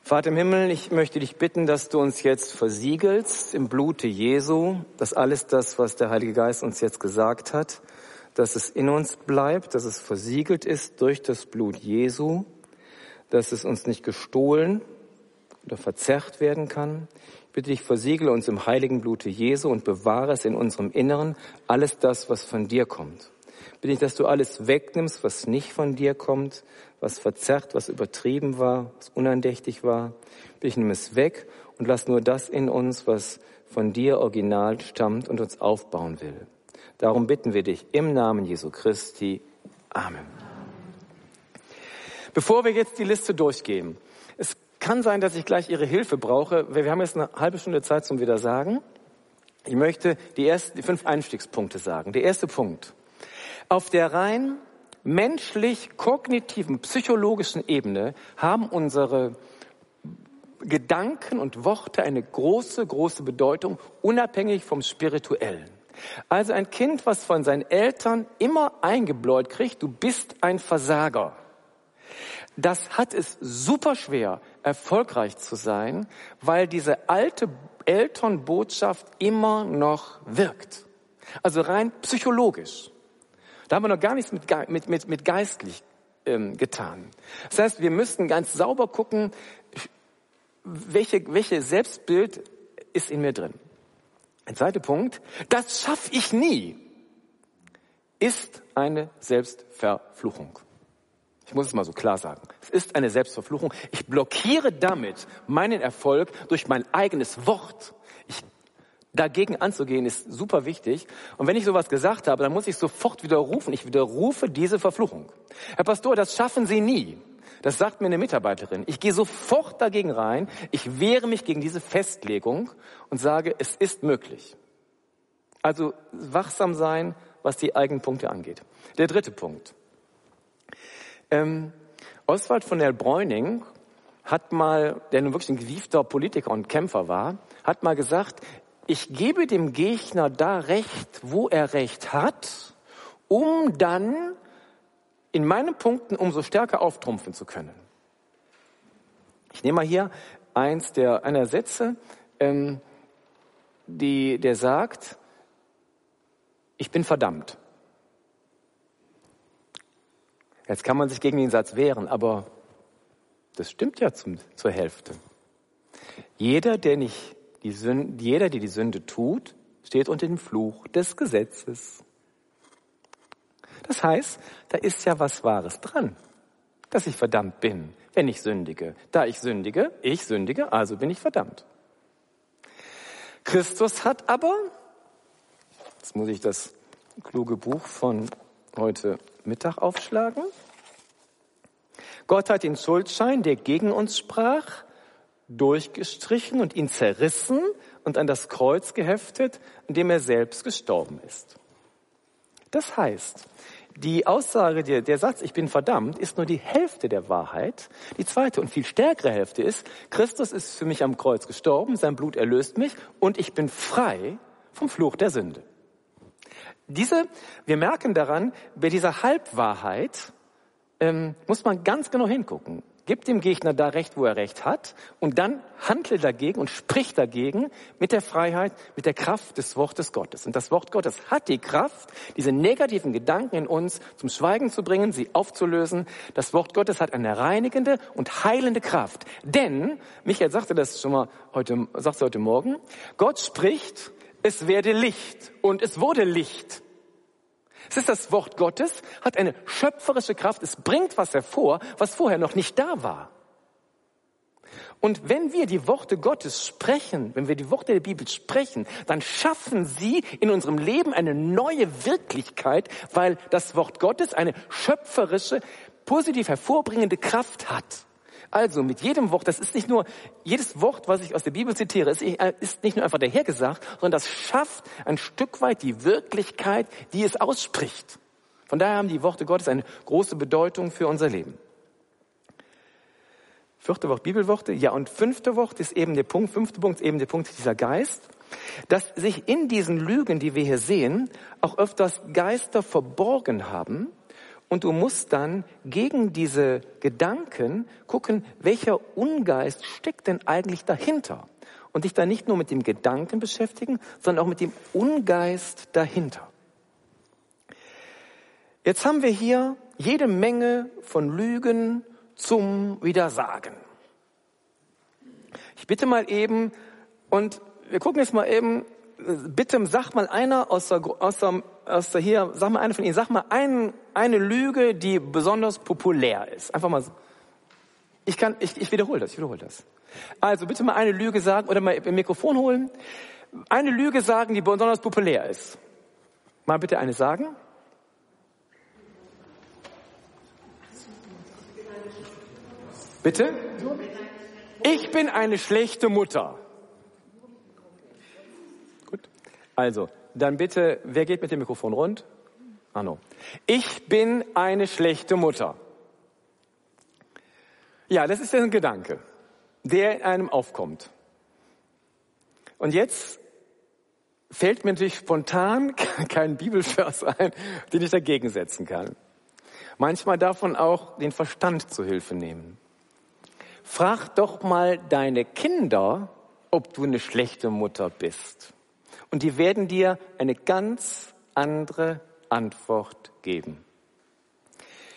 Vater im Himmel, ich möchte dich bitten, dass du uns jetzt versiegelst im Blute Jesu, dass alles das, was der Heilige Geist uns jetzt gesagt hat, dass es in uns bleibt, dass es versiegelt ist durch das Blut Jesu, dass es uns nicht gestohlen oder verzerrt werden kann. Ich bitte dich, versiegle uns im heiligen Blute Jesu und bewahre es in unserem Inneren, alles das, was von dir kommt. Ich bitte dich, dass du alles wegnimmst, was nicht von dir kommt, was verzerrt, was übertrieben war, was unandächtig war. Ich bitte dich, nimm es weg und lass nur das in uns, was von dir original stammt und uns aufbauen will. Darum bitten wir dich im Namen Jesu Christi. Amen. Bevor wir jetzt die Liste durchgehen, kann sein, dass ich gleich Ihre Hilfe brauche. Wir haben jetzt eine halbe Stunde Zeit zum Widersagen. Ich möchte die ersten die fünf Einstiegspunkte sagen. Der erste Punkt. Auf der rein menschlich kognitiven, psychologischen Ebene haben unsere Gedanken und Worte eine große, große Bedeutung, unabhängig vom Spirituellen. Also ein Kind, was von seinen Eltern immer eingebläut kriegt, du bist ein Versager. Das hat es super schwer, erfolgreich zu sein, weil diese alte Elternbotschaft immer noch wirkt. Also rein psychologisch. Da haben wir noch gar nichts mit, mit, mit, mit geistlich ähm, getan. Das heißt, wir müssten ganz sauber gucken, welche, welche Selbstbild ist in mir drin. Ein zweiter Punkt, das schaffe ich nie, ist eine Selbstverfluchung. Ich muss es mal so klar sagen. Es ist eine Selbstverfluchung. Ich blockiere damit meinen Erfolg durch mein eigenes Wort. Ich, dagegen anzugehen ist super wichtig. Und wenn ich sowas gesagt habe, dann muss ich sofort widerrufen. Ich widerrufe diese Verfluchung. Herr Pastor, das schaffen Sie nie. Das sagt mir eine Mitarbeiterin. Ich gehe sofort dagegen rein. Ich wehre mich gegen diese Festlegung und sage, es ist möglich. Also wachsam sein, was die eigenen Punkte angeht. Der dritte Punkt. Ähm, Oswald von der Bräuning hat mal, der nun wirklich ein gewiefter Politiker und Kämpfer war, hat mal gesagt, ich gebe dem Gegner da Recht, wo er Recht hat, um dann in meinen Punkten umso stärker auftrumpfen zu können. Ich nehme mal hier eins der, einer Sätze, ähm, die, der sagt, ich bin verdammt. Jetzt kann man sich gegen den Satz wehren, aber das stimmt ja zum, zur Hälfte. Jeder, der nicht die Sünde, jeder, der die Sünde tut, steht unter dem Fluch des Gesetzes. Das heißt, da ist ja was Wahres dran, dass ich verdammt bin, wenn ich sündige. Da ich sündige, ich sündige, also bin ich verdammt. Christus hat aber, jetzt muss ich das kluge Buch von heute Mittag aufschlagen. Gott hat den Schuldschein, der gegen uns sprach, durchgestrichen und ihn zerrissen und an das Kreuz geheftet, an dem er selbst gestorben ist. Das heißt, die Aussage, der, der Satz, ich bin verdammt, ist nur die Hälfte der Wahrheit. Die zweite und viel stärkere Hälfte ist, Christus ist für mich am Kreuz gestorben, sein Blut erlöst mich und ich bin frei vom Fluch der Sünde. Diese, wir merken daran, bei dieser Halbwahrheit ähm, muss man ganz genau hingucken. Gib dem Gegner da Recht, wo er Recht hat, und dann handle dagegen und sprich dagegen mit der Freiheit, mit der Kraft des Wortes Gottes. Und das Wort Gottes hat die Kraft, diese negativen Gedanken in uns zum Schweigen zu bringen, sie aufzulösen. Das Wort Gottes hat eine reinigende und heilende Kraft. Denn, Michael sagte das schon mal heute, sagte heute Morgen, Gott spricht, es werde Licht und es wurde Licht. Es ist das Wort Gottes, hat eine schöpferische Kraft, es bringt was hervor, was vorher noch nicht da war. Und wenn wir die Worte Gottes sprechen, wenn wir die Worte der Bibel sprechen, dann schaffen sie in unserem Leben eine neue Wirklichkeit, weil das Wort Gottes eine schöpferische, positiv hervorbringende Kraft hat. Also mit jedem Wort, das ist nicht nur, jedes Wort, was ich aus der Bibel zitiere, ist, nicht nur einfach dahergesagt, sondern das schafft ein Stück weit die Wirklichkeit, die es ausspricht. Von daher haben die Worte Gottes eine große Bedeutung für unser Leben. Vierte Wort Bibelworte, ja und fünfte Wort ist eben der Punkt, fünfte Punkt ist eben der Punkt dieser Geist, dass sich in diesen Lügen, die wir hier sehen, auch öfters Geister verborgen haben, und du musst dann gegen diese Gedanken gucken, welcher Ungeist steckt denn eigentlich dahinter? Und dich dann nicht nur mit dem Gedanken beschäftigen, sondern auch mit dem Ungeist dahinter. Jetzt haben wir hier jede Menge von Lügen zum Widersagen. Ich bitte mal eben, und wir gucken jetzt mal eben, bitte sag mal einer aus der, aus der, aus der hier, sag mal einer von Ihnen, sag mal ein, eine Lüge, die besonders populär ist. Einfach mal, ich kann, ich, ich wiederhole das, ich wiederhole das. Also bitte mal eine Lüge sagen oder mal im Mikrofon holen. Eine Lüge sagen, die besonders populär ist. Mal bitte eine sagen. Bitte? Ich bin eine schlechte Mutter. Also, dann bitte, wer geht mit dem Mikrofon rund? Arno. Ich bin eine schlechte Mutter. Ja, das ist ein Gedanke. der in einem aufkommt. Und jetzt fällt mir natürlich spontan kein Bibelvers ein, den ich dagegen setzen kann. Manchmal darf man auch den Verstand zu Hilfe nehmen. Frag doch mal deine Kinder, ob du eine schlechte Mutter bist. Und die werden dir eine ganz andere Antwort geben.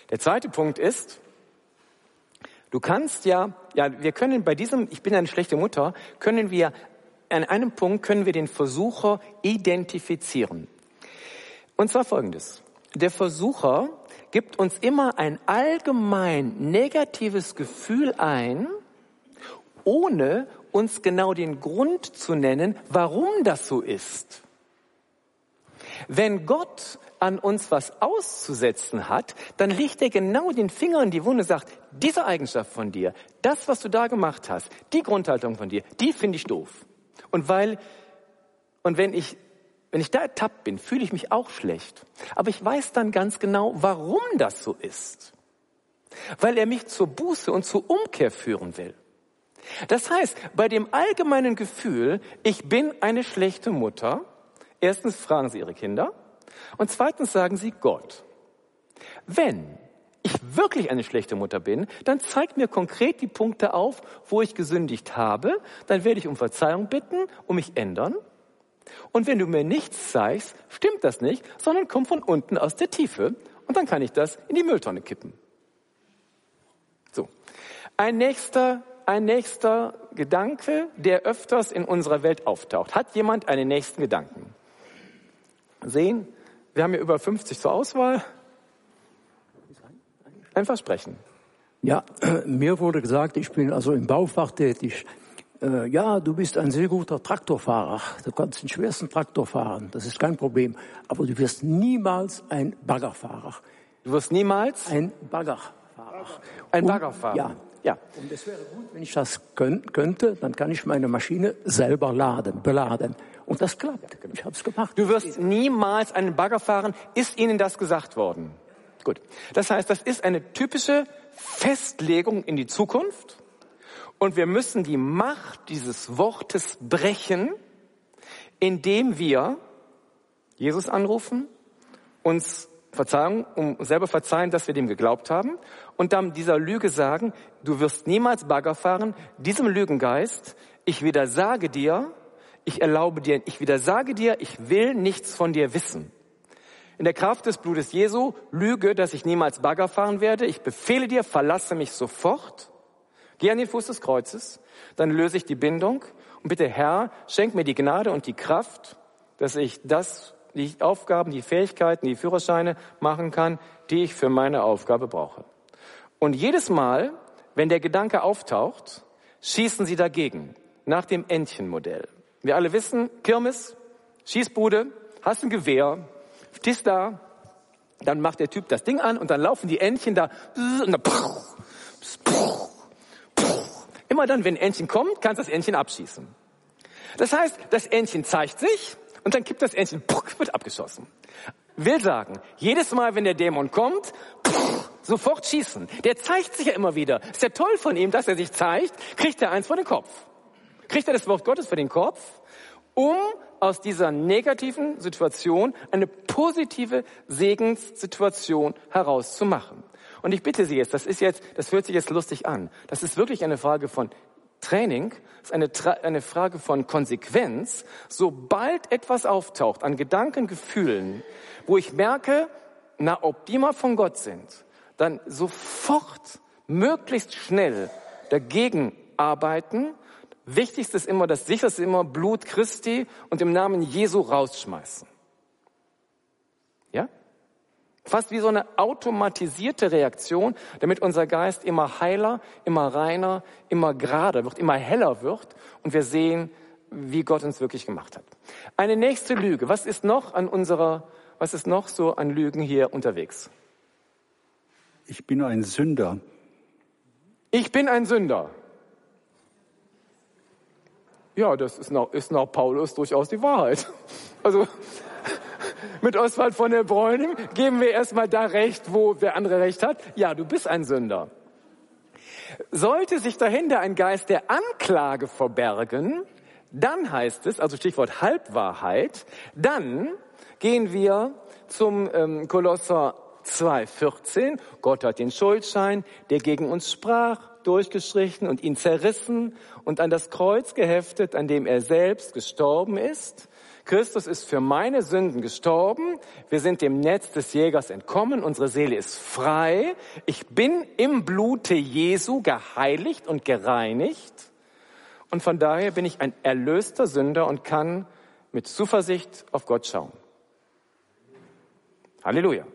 Der zweite Punkt ist, du kannst ja, ja, wir können bei diesem, ich bin eine schlechte Mutter, können wir, an einem Punkt können wir den Versucher identifizieren. Und zwar folgendes. Der Versucher gibt uns immer ein allgemein negatives Gefühl ein, ohne uns genau den Grund zu nennen, warum das so ist. Wenn Gott an uns was auszusetzen hat, dann legt er genau den Finger in die Wunde und sagt, diese Eigenschaft von dir, das, was du da gemacht hast, die Grundhaltung von dir, die finde ich doof. Und weil, und wenn ich, wenn ich da ertappt bin, fühle ich mich auch schlecht. Aber ich weiß dann ganz genau, warum das so ist. Weil er mich zur Buße und zur Umkehr führen will. Das heißt, bei dem allgemeinen Gefühl, ich bin eine schlechte Mutter, erstens fragen Sie Ihre Kinder und zweitens sagen Sie Gott. Wenn ich wirklich eine schlechte Mutter bin, dann zeigt mir konkret die Punkte auf, wo ich gesündigt habe, dann werde ich um Verzeihung bitten und mich ändern. Und wenn du mir nichts zeigst, stimmt das nicht, sondern kommt von unten aus der Tiefe und dann kann ich das in die Mülltonne kippen. So. Ein nächster ein nächster Gedanke, der öfters in unserer Welt auftaucht. Hat jemand einen nächsten Gedanken? Sehen, wir haben hier über 50 zur Auswahl. Ein Versprechen. Ja, mir wurde gesagt, ich bin also im Baufach tätig. Äh, ja, du bist ein sehr guter Traktorfahrer. Du kannst den schwersten Traktor fahren. Das ist kein Problem. Aber du wirst niemals ein Baggerfahrer. Du wirst niemals ein Baggerfahrer. Ein Baggerfahrer. Ja, ja. Und es wäre gut, wenn ich das könnte, dann kann ich meine Maschine selber laden, beladen. Und das klappt. Ich habe es gemacht. Du wirst niemals einen Bagger fahren. Ist Ihnen das gesagt worden? Gut. Das heißt, das ist eine typische Festlegung in die Zukunft. Und wir müssen die Macht dieses Wortes brechen, indem wir Jesus anrufen, uns Verzeihung, um selber verzeihen, dass wir dem geglaubt haben und dann dieser Lüge sagen, du wirst niemals Bagger fahren, diesem Lügengeist, ich widersage dir, ich erlaube dir, ich widersage dir, ich will nichts von dir wissen. In der Kraft des Blutes Jesu lüge, dass ich niemals Bagger fahren werde. Ich befehle dir, verlasse mich sofort. Geh an den Fuß des Kreuzes, dann löse ich die Bindung und bitte Herr, schenk mir die Gnade und die Kraft, dass ich das die Aufgaben, die Fähigkeiten, die Führerscheine machen kann, die ich für meine Aufgabe brauche. Und jedes Mal, wenn der Gedanke auftaucht, schießen sie dagegen, nach dem Entchenmodell. Wir alle wissen, Kirmes, Schießbude, hast ein Gewehr, stehst da, dann macht der Typ das Ding an und dann laufen die Entchen da und dann Immer dann, wenn ein Entchen kommt, kannst du das Entchen abschießen. Das heißt, das Entchen zeigt sich, und dann kippt das Entchen, wird abgeschossen. Will sagen, jedes Mal, wenn der Dämon kommt, sofort schießen. Der zeigt sich ja immer wieder. Ist ja toll von ihm, dass er sich zeigt, kriegt er eins vor den Kopf. Kriegt er das Wort Gottes vor den Kopf, um aus dieser negativen Situation eine positive Segenssituation herauszumachen. Und ich bitte Sie jetzt, das ist jetzt, das hört sich jetzt lustig an. Das ist wirklich eine Frage von Training ist eine, eine Frage von Konsequenz. Sobald etwas auftaucht an Gedanken, Gefühlen, wo ich merke, na, ob die mal von Gott sind, dann sofort, möglichst schnell dagegen arbeiten. Wichtigste ist immer, das sicherste ist immer Blut Christi und im Namen Jesu rausschmeißen. Fast wie so eine automatisierte Reaktion, damit unser Geist immer heiler, immer reiner, immer gerader wird, immer heller wird und wir sehen, wie Gott uns wirklich gemacht hat. Eine nächste Lüge. Was ist noch an unserer, was ist noch so an Lügen hier unterwegs? Ich bin ein Sünder. Ich bin ein Sünder. Ja, das ist nach, ist nach Paulus durchaus die Wahrheit. Also, mit Oswald von der Bräuning geben wir erstmal da recht, wo der andere recht hat. Ja, du bist ein Sünder. Sollte sich dahinter ein Geist der Anklage verbergen, dann heißt es, also Stichwort Halbwahrheit, dann gehen wir zum ähm, Kolosser 2,14. Gott hat den Schuldschein, der gegen uns sprach, durchgestrichen und ihn zerrissen und an das Kreuz geheftet, an dem er selbst gestorben ist. Christus ist für meine Sünden gestorben. Wir sind dem Netz des Jägers entkommen. Unsere Seele ist frei. Ich bin im Blute Jesu geheiligt und gereinigt. Und von daher bin ich ein erlöster Sünder und kann mit Zuversicht auf Gott schauen. Halleluja.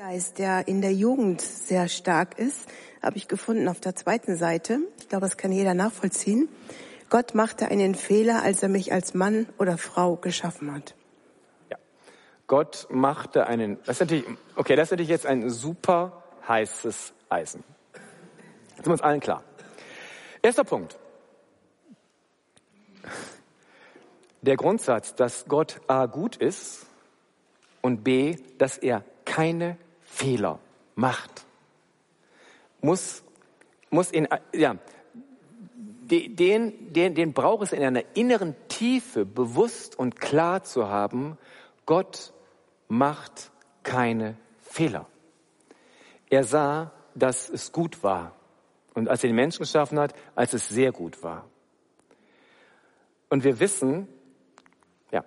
Geist, der in der Jugend sehr stark ist, habe ich gefunden auf der zweiten Seite. Ich glaube, das kann jeder nachvollziehen. Gott machte einen Fehler, als er mich als Mann oder Frau geschaffen hat. Ja. Gott machte einen, das ist natürlich, okay, das ist natürlich jetzt ein super heißes Eisen. Das ist uns allen klar. Erster Punkt. Der Grundsatz, dass Gott A gut ist und B, dass er keine Fehler macht, muss, muss in, ja, den, den, den braucht es in einer inneren Tiefe bewusst und klar zu haben, Gott macht keine Fehler. Er sah, dass es gut war. Und als er den Menschen geschaffen hat, als es sehr gut war. Und wir wissen, ja,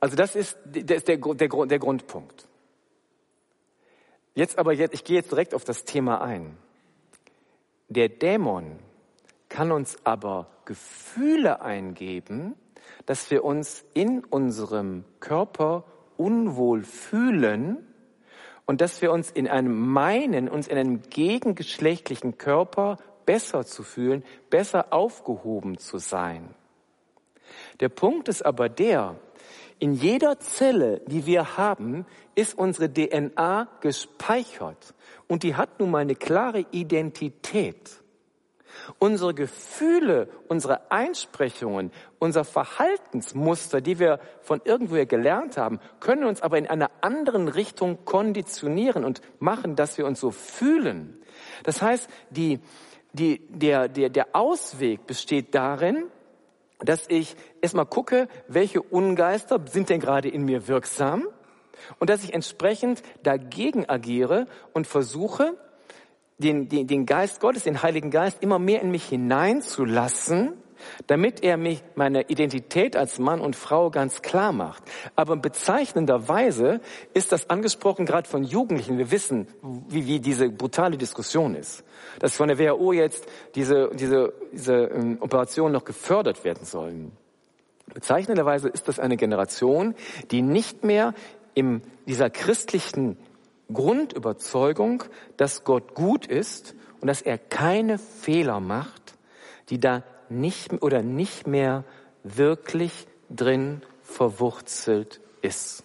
also das ist, das ist der, der, der Grundpunkt. Jetzt aber, jetzt, ich gehe jetzt direkt auf das Thema ein. Der Dämon kann uns aber Gefühle eingeben, dass wir uns in unserem Körper unwohl fühlen und dass wir uns in einem meinen, uns in einem gegengeschlechtlichen Körper besser zu fühlen, besser aufgehoben zu sein. Der Punkt ist aber der, in jeder Zelle, die wir haben, ist unsere DNA gespeichert und die hat nun mal eine klare Identität. Unsere Gefühle, unsere Einsprechungen, unser Verhaltensmuster, die wir von irgendwoher gelernt haben, können uns aber in einer anderen Richtung konditionieren und machen, dass wir uns so fühlen. Das heißt, die, die, der, der, der Ausweg besteht darin, dass ich erstmal gucke, welche Ungeister sind denn gerade in mir wirksam und dass ich entsprechend dagegen agiere und versuche, den, den, den Geist Gottes, den Heiligen Geist immer mehr in mich hineinzulassen, damit er mich meine Identität als Mann und Frau ganz klar macht. Aber bezeichnenderweise ist das angesprochen gerade von Jugendlichen. Wir wissen, wie, wie diese brutale Diskussion ist. Dass von der WHO jetzt diese, diese, diese ähm, Operationen noch gefördert werden sollen. Bezeichnenderweise ist das eine Generation, die nicht mehr in dieser christlichen Grundüberzeugung, dass Gott gut ist und dass er keine Fehler macht, die da nicht oder nicht mehr wirklich drin verwurzelt ist.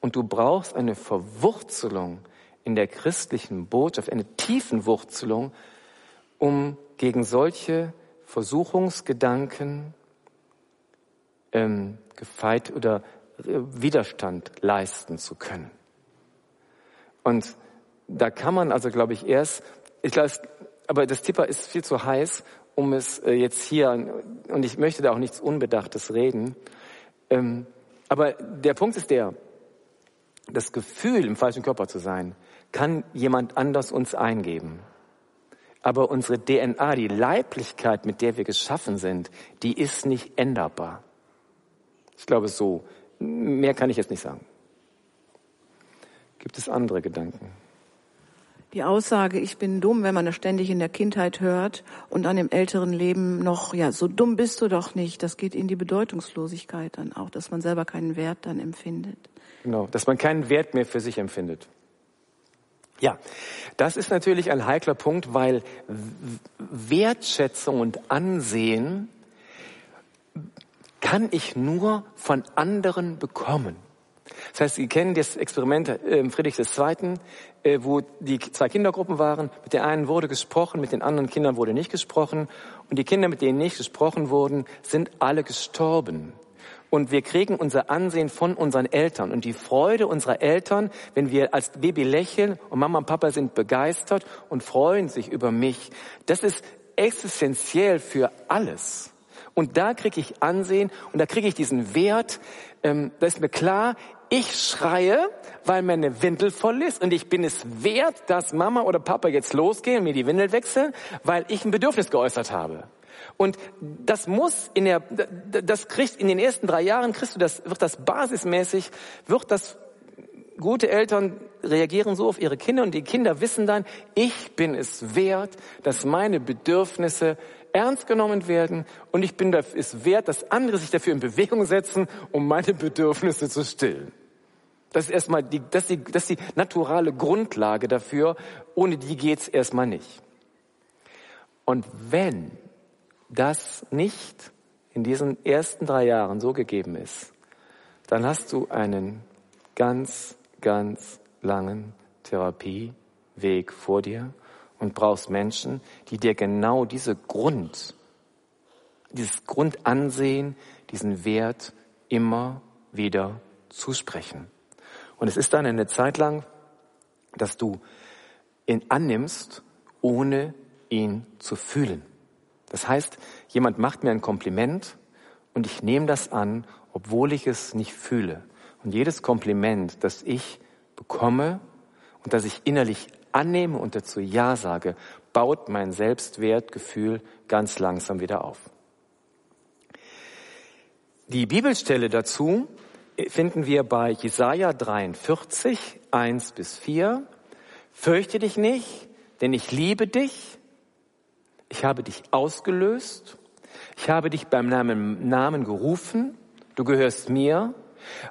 Und du brauchst eine Verwurzelung in der christlichen Botschaft, eine Tiefenwurzelung, um gegen solche Versuchungsgedanken ähm, gefeit oder äh, Widerstand leisten zu können. Und da kann man also, glaube ich, erst, ich glaube, aber das Thema ist viel zu heiß, um es äh, jetzt hier, und ich möchte da auch nichts Unbedachtes reden. Ähm, aber der Punkt ist der, das Gefühl, im falschen Körper zu sein, kann jemand anders uns eingeben. Aber unsere DNA, die Leiblichkeit, mit der wir geschaffen sind, die ist nicht änderbar. Ich glaube so. Mehr kann ich jetzt nicht sagen. Gibt es andere Gedanken? Die Aussage, ich bin dumm, wenn man das ständig in der Kindheit hört und dann im älteren Leben noch, ja, so dumm bist du doch nicht, das geht in die Bedeutungslosigkeit dann auch, dass man selber keinen Wert dann empfindet. Genau, dass man keinen Wert mehr für sich empfindet. Ja, das ist natürlich ein heikler Punkt, weil Wertschätzung und Ansehen kann ich nur von anderen bekommen. Das heißt, Sie kennen das Experiment äh, Friedrich II., äh, wo die zwei Kindergruppen waren. Mit der einen wurde gesprochen, mit den anderen Kindern wurde nicht gesprochen. Und die Kinder, mit denen nicht gesprochen wurden, sind alle gestorben. Und wir kriegen unser Ansehen von unseren Eltern. Und die Freude unserer Eltern, wenn wir als Baby lächeln und Mama und Papa sind begeistert und freuen sich über mich, das ist existenziell für alles. Und da kriege ich Ansehen und da kriege ich diesen Wert. Ähm, da ist mir klar, ich schreie, weil meine Windel voll ist und ich bin es wert, dass Mama oder Papa jetzt losgehen und mir die Windel wechseln, weil ich ein Bedürfnis geäußert habe. Und das muss in der, das kriegst in den ersten drei Jahren kriegst du das, wird das basismäßig, wird das gute Eltern reagieren so auf ihre Kinder und die Kinder wissen dann, ich bin es wert, dass meine Bedürfnisse ernst genommen werden und ich bin es wert, dass andere sich dafür in Bewegung setzen, um meine Bedürfnisse zu stillen. Das ist erstmal die, das ist die, das ist die naturale Grundlage dafür. Ohne die geht's erstmal nicht. Und wenn das nicht in diesen ersten drei Jahren so gegeben ist, dann hast du einen ganz, ganz langen Therapieweg vor dir und brauchst Menschen, die dir genau diese Grund, dieses Grundansehen, diesen Wert immer wieder zusprechen. Und es ist dann eine Zeit lang, dass du ihn annimmst, ohne ihn zu fühlen. Das heißt, jemand macht mir ein Kompliment und ich nehme das an, obwohl ich es nicht fühle. Und jedes Kompliment, das ich bekomme und das ich innerlich annehme und dazu Ja sage, baut mein Selbstwertgefühl ganz langsam wieder auf. Die Bibelstelle dazu finden wir bei Jesaja 43, 1 bis 4. Fürchte dich nicht, denn ich liebe dich. Ich habe dich ausgelöst. Ich habe dich beim Namen, Namen gerufen. Du gehörst mir,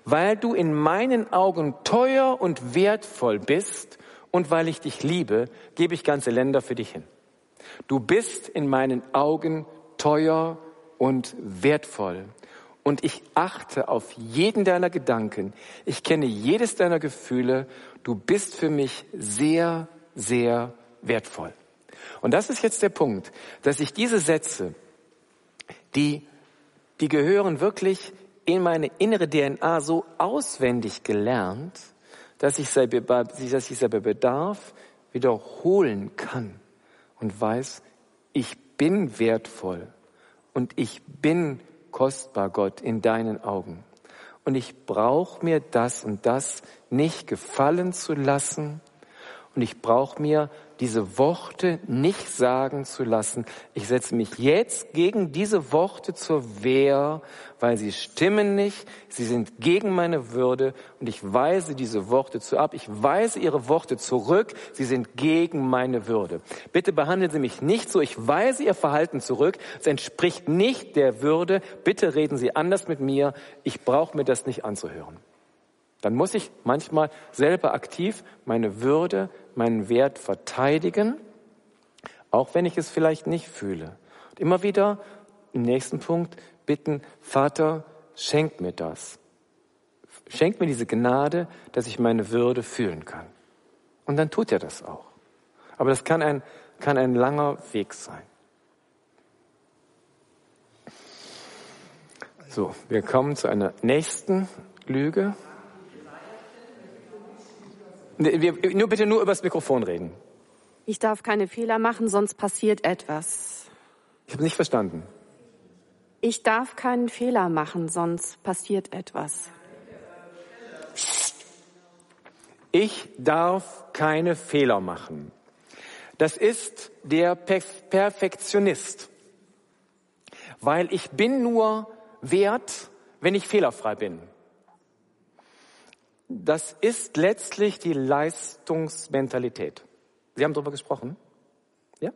weil du in meinen Augen teuer und wertvoll bist und weil ich dich liebe, gebe ich ganze Länder für dich hin. Du bist in meinen Augen teuer und wertvoll und ich achte auf jeden deiner Gedanken. Ich kenne jedes deiner Gefühle. Du bist für mich sehr, sehr wertvoll. Und das ist jetzt der Punkt, dass ich diese Sätze, die, die gehören wirklich in meine innere DNA so auswendig gelernt, dass ich sie, bei Bedarf wiederholen kann und weiß, ich bin wertvoll und ich bin kostbar, Gott, in deinen Augen. Und ich brauche mir das und das nicht gefallen zu lassen. Und ich brauche mir diese Worte nicht sagen zu lassen. Ich setze mich jetzt gegen diese Worte zur Wehr, weil sie stimmen nicht, sie sind gegen meine Würde und ich weise diese Worte zu ab. Ich weise ihre Worte zurück, sie sind gegen meine Würde. Bitte behandeln Sie mich nicht so, ich weise Ihr Verhalten zurück, es entspricht nicht der Würde. Bitte reden Sie anders mit mir, ich brauche mir das nicht anzuhören. Dann muss ich manchmal selber aktiv meine Würde, meinen Wert verteidigen, auch wenn ich es vielleicht nicht fühle. Und immer wieder im nächsten Punkt bitten, Vater, schenk mir das. Schenk mir diese Gnade, dass ich meine Würde fühlen kann. Und dann tut er das auch. Aber das kann ein, kann ein langer Weg sein. So, wir kommen zu einer nächsten Lüge. Wir, nur bitte nur übers Mikrofon reden. Ich darf keine Fehler machen, sonst passiert etwas. Ich habe nicht verstanden. Ich darf keinen Fehler machen, sonst passiert etwas. Ich darf keine Fehler machen. Das ist der Perfektionist. Weil ich bin nur wert, wenn ich fehlerfrei bin das ist letztlich die Leistungsmentalität. Sie haben darüber gesprochen? Ja?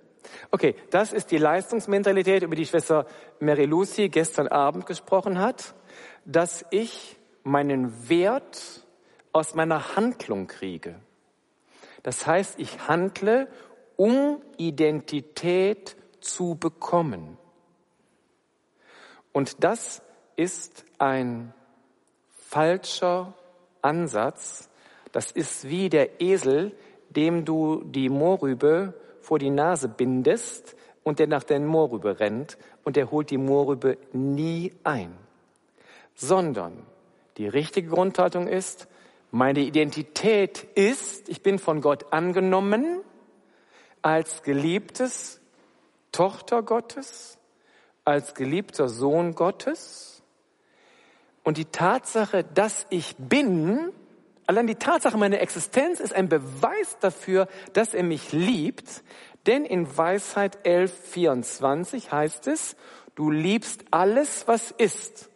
Okay, das ist die Leistungsmentalität, über die Schwester Mary Lucy gestern Abend gesprochen hat, dass ich meinen Wert aus meiner Handlung kriege. Das heißt, ich handle, um Identität zu bekommen. Und das ist ein falscher Ansatz, das ist wie der Esel, dem du die Mohrrübe vor die Nase bindest und der nach der Mohrrübe rennt und der holt die Mohrrübe nie ein. sondern die richtige Grundhaltung ist, meine Identität ist, ich bin von Gott angenommen als geliebtes Tochter Gottes, als geliebter Sohn Gottes. Und die Tatsache, dass ich bin, allein die Tatsache meiner Existenz ist ein Beweis dafür, dass er mich liebt. Denn in Weisheit 11.24 heißt es, du liebst alles, was ist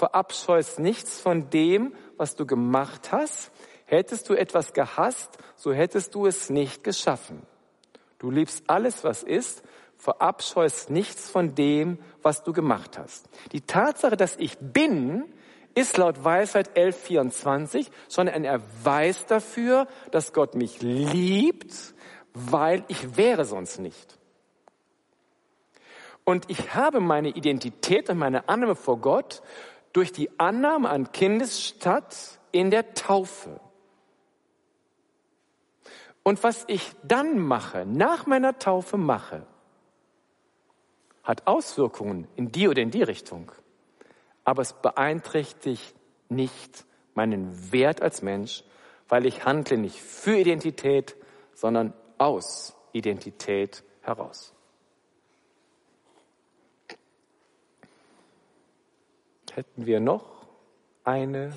verabscheust nichts von dem, was du gemacht hast. Hättest du etwas gehasst, so hättest du es nicht geschaffen. Du liebst alles, was ist, verabscheust nichts von dem, was du gemacht hast. Die Tatsache, dass ich bin, ist laut Weisheit 11.24 schon ein Erweis dafür, dass Gott mich liebt, weil ich wäre sonst nicht. Und ich habe meine Identität und meine Annahme vor Gott durch die Annahme an Kindesstatt in der Taufe. Und was ich dann mache, nach meiner Taufe mache, hat Auswirkungen in die oder in die Richtung. Aber es beeinträchtigt nicht meinen Wert als Mensch, weil ich handle nicht für Identität, sondern aus Identität heraus. Hätten wir noch eine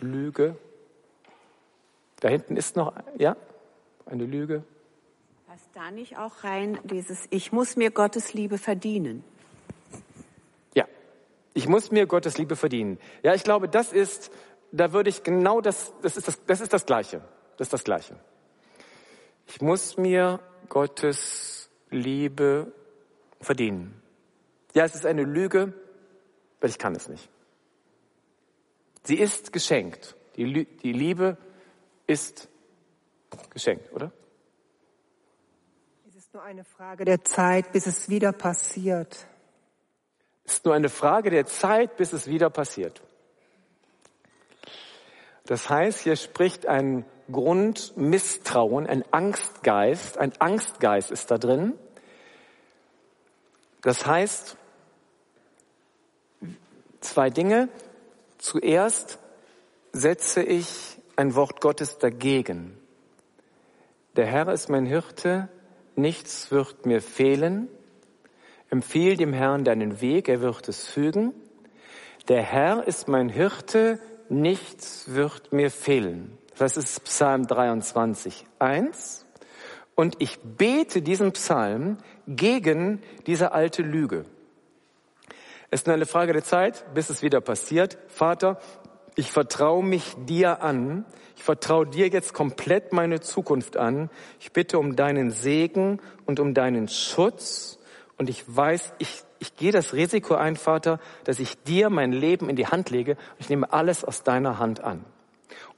Lüge? Da hinten ist noch, ja, eine Lüge. Passt da nicht auch rein, dieses Ich muss mir Gottes Liebe verdienen? Ich muss mir Gottes Liebe verdienen. Ja, ich glaube, das ist, da würde ich genau das, das ist das, das ist das Gleiche. Das ist das Gleiche. Ich muss mir Gottes Liebe verdienen. Ja, es ist eine Lüge, weil ich kann es nicht. Sie ist geschenkt. Die, die Liebe ist geschenkt, oder? Es ist nur eine Frage der Zeit, bis es wieder passiert. Ist nur eine Frage der Zeit, bis es wieder passiert. Das heißt, hier spricht ein Grundmisstrauen, ein Angstgeist, ein Angstgeist ist da drin. Das heißt, zwei Dinge. Zuerst setze ich ein Wort Gottes dagegen. Der Herr ist mein Hirte, nichts wird mir fehlen. Empfehl dem Herrn deinen Weg, er wird es fügen. Der Herr ist mein Hirte, nichts wird mir fehlen. Das ist Psalm 23, 1. Und ich bete diesen Psalm gegen diese alte Lüge. Es ist nur eine Frage der Zeit, bis es wieder passiert. Vater, ich vertraue mich dir an. Ich vertraue dir jetzt komplett meine Zukunft an. Ich bitte um deinen Segen und um deinen Schutz. Und ich weiß, ich, ich gehe das Risiko ein, Vater, dass ich dir mein Leben in die Hand lege. Und ich nehme alles aus deiner Hand an.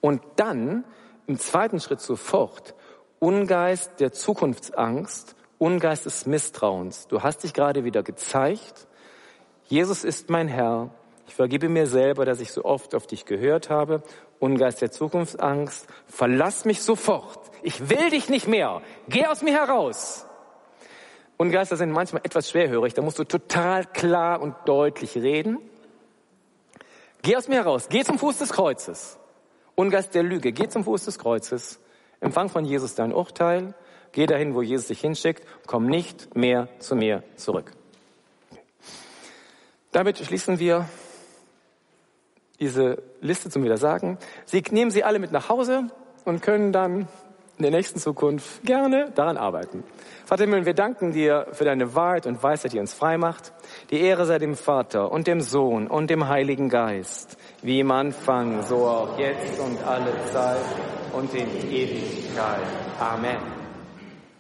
Und dann, im zweiten Schritt sofort, Ungeist der Zukunftsangst, Ungeist des Misstrauens. Du hast dich gerade wieder gezeigt Jesus ist mein Herr. Ich vergebe mir selber, dass ich so oft auf dich gehört habe. Ungeist der Zukunftsangst. Verlass mich sofort. Ich will dich nicht mehr. Geh aus mir heraus. Ungeister sind manchmal etwas schwerhörig. Da musst du total klar und deutlich reden. Geh aus mir heraus. Geh zum Fuß des Kreuzes. Ungeist der Lüge. Geh zum Fuß des Kreuzes. Empfang von Jesus dein Urteil. Geh dahin, wo Jesus dich hinschickt. Komm nicht mehr zu mir zurück. Damit schließen wir diese Liste zum Wiedersagen. Sie nehmen sie alle mit nach Hause und können dann in der nächsten Zukunft gerne daran arbeiten. Vater Himmel, wir danken dir für deine Wahrheit und Weisheit, die uns frei macht. Die Ehre sei dem Vater und dem Sohn und dem Heiligen Geist, wie im Anfang, so auch jetzt und alle Zeit und in Ewigkeit. Amen.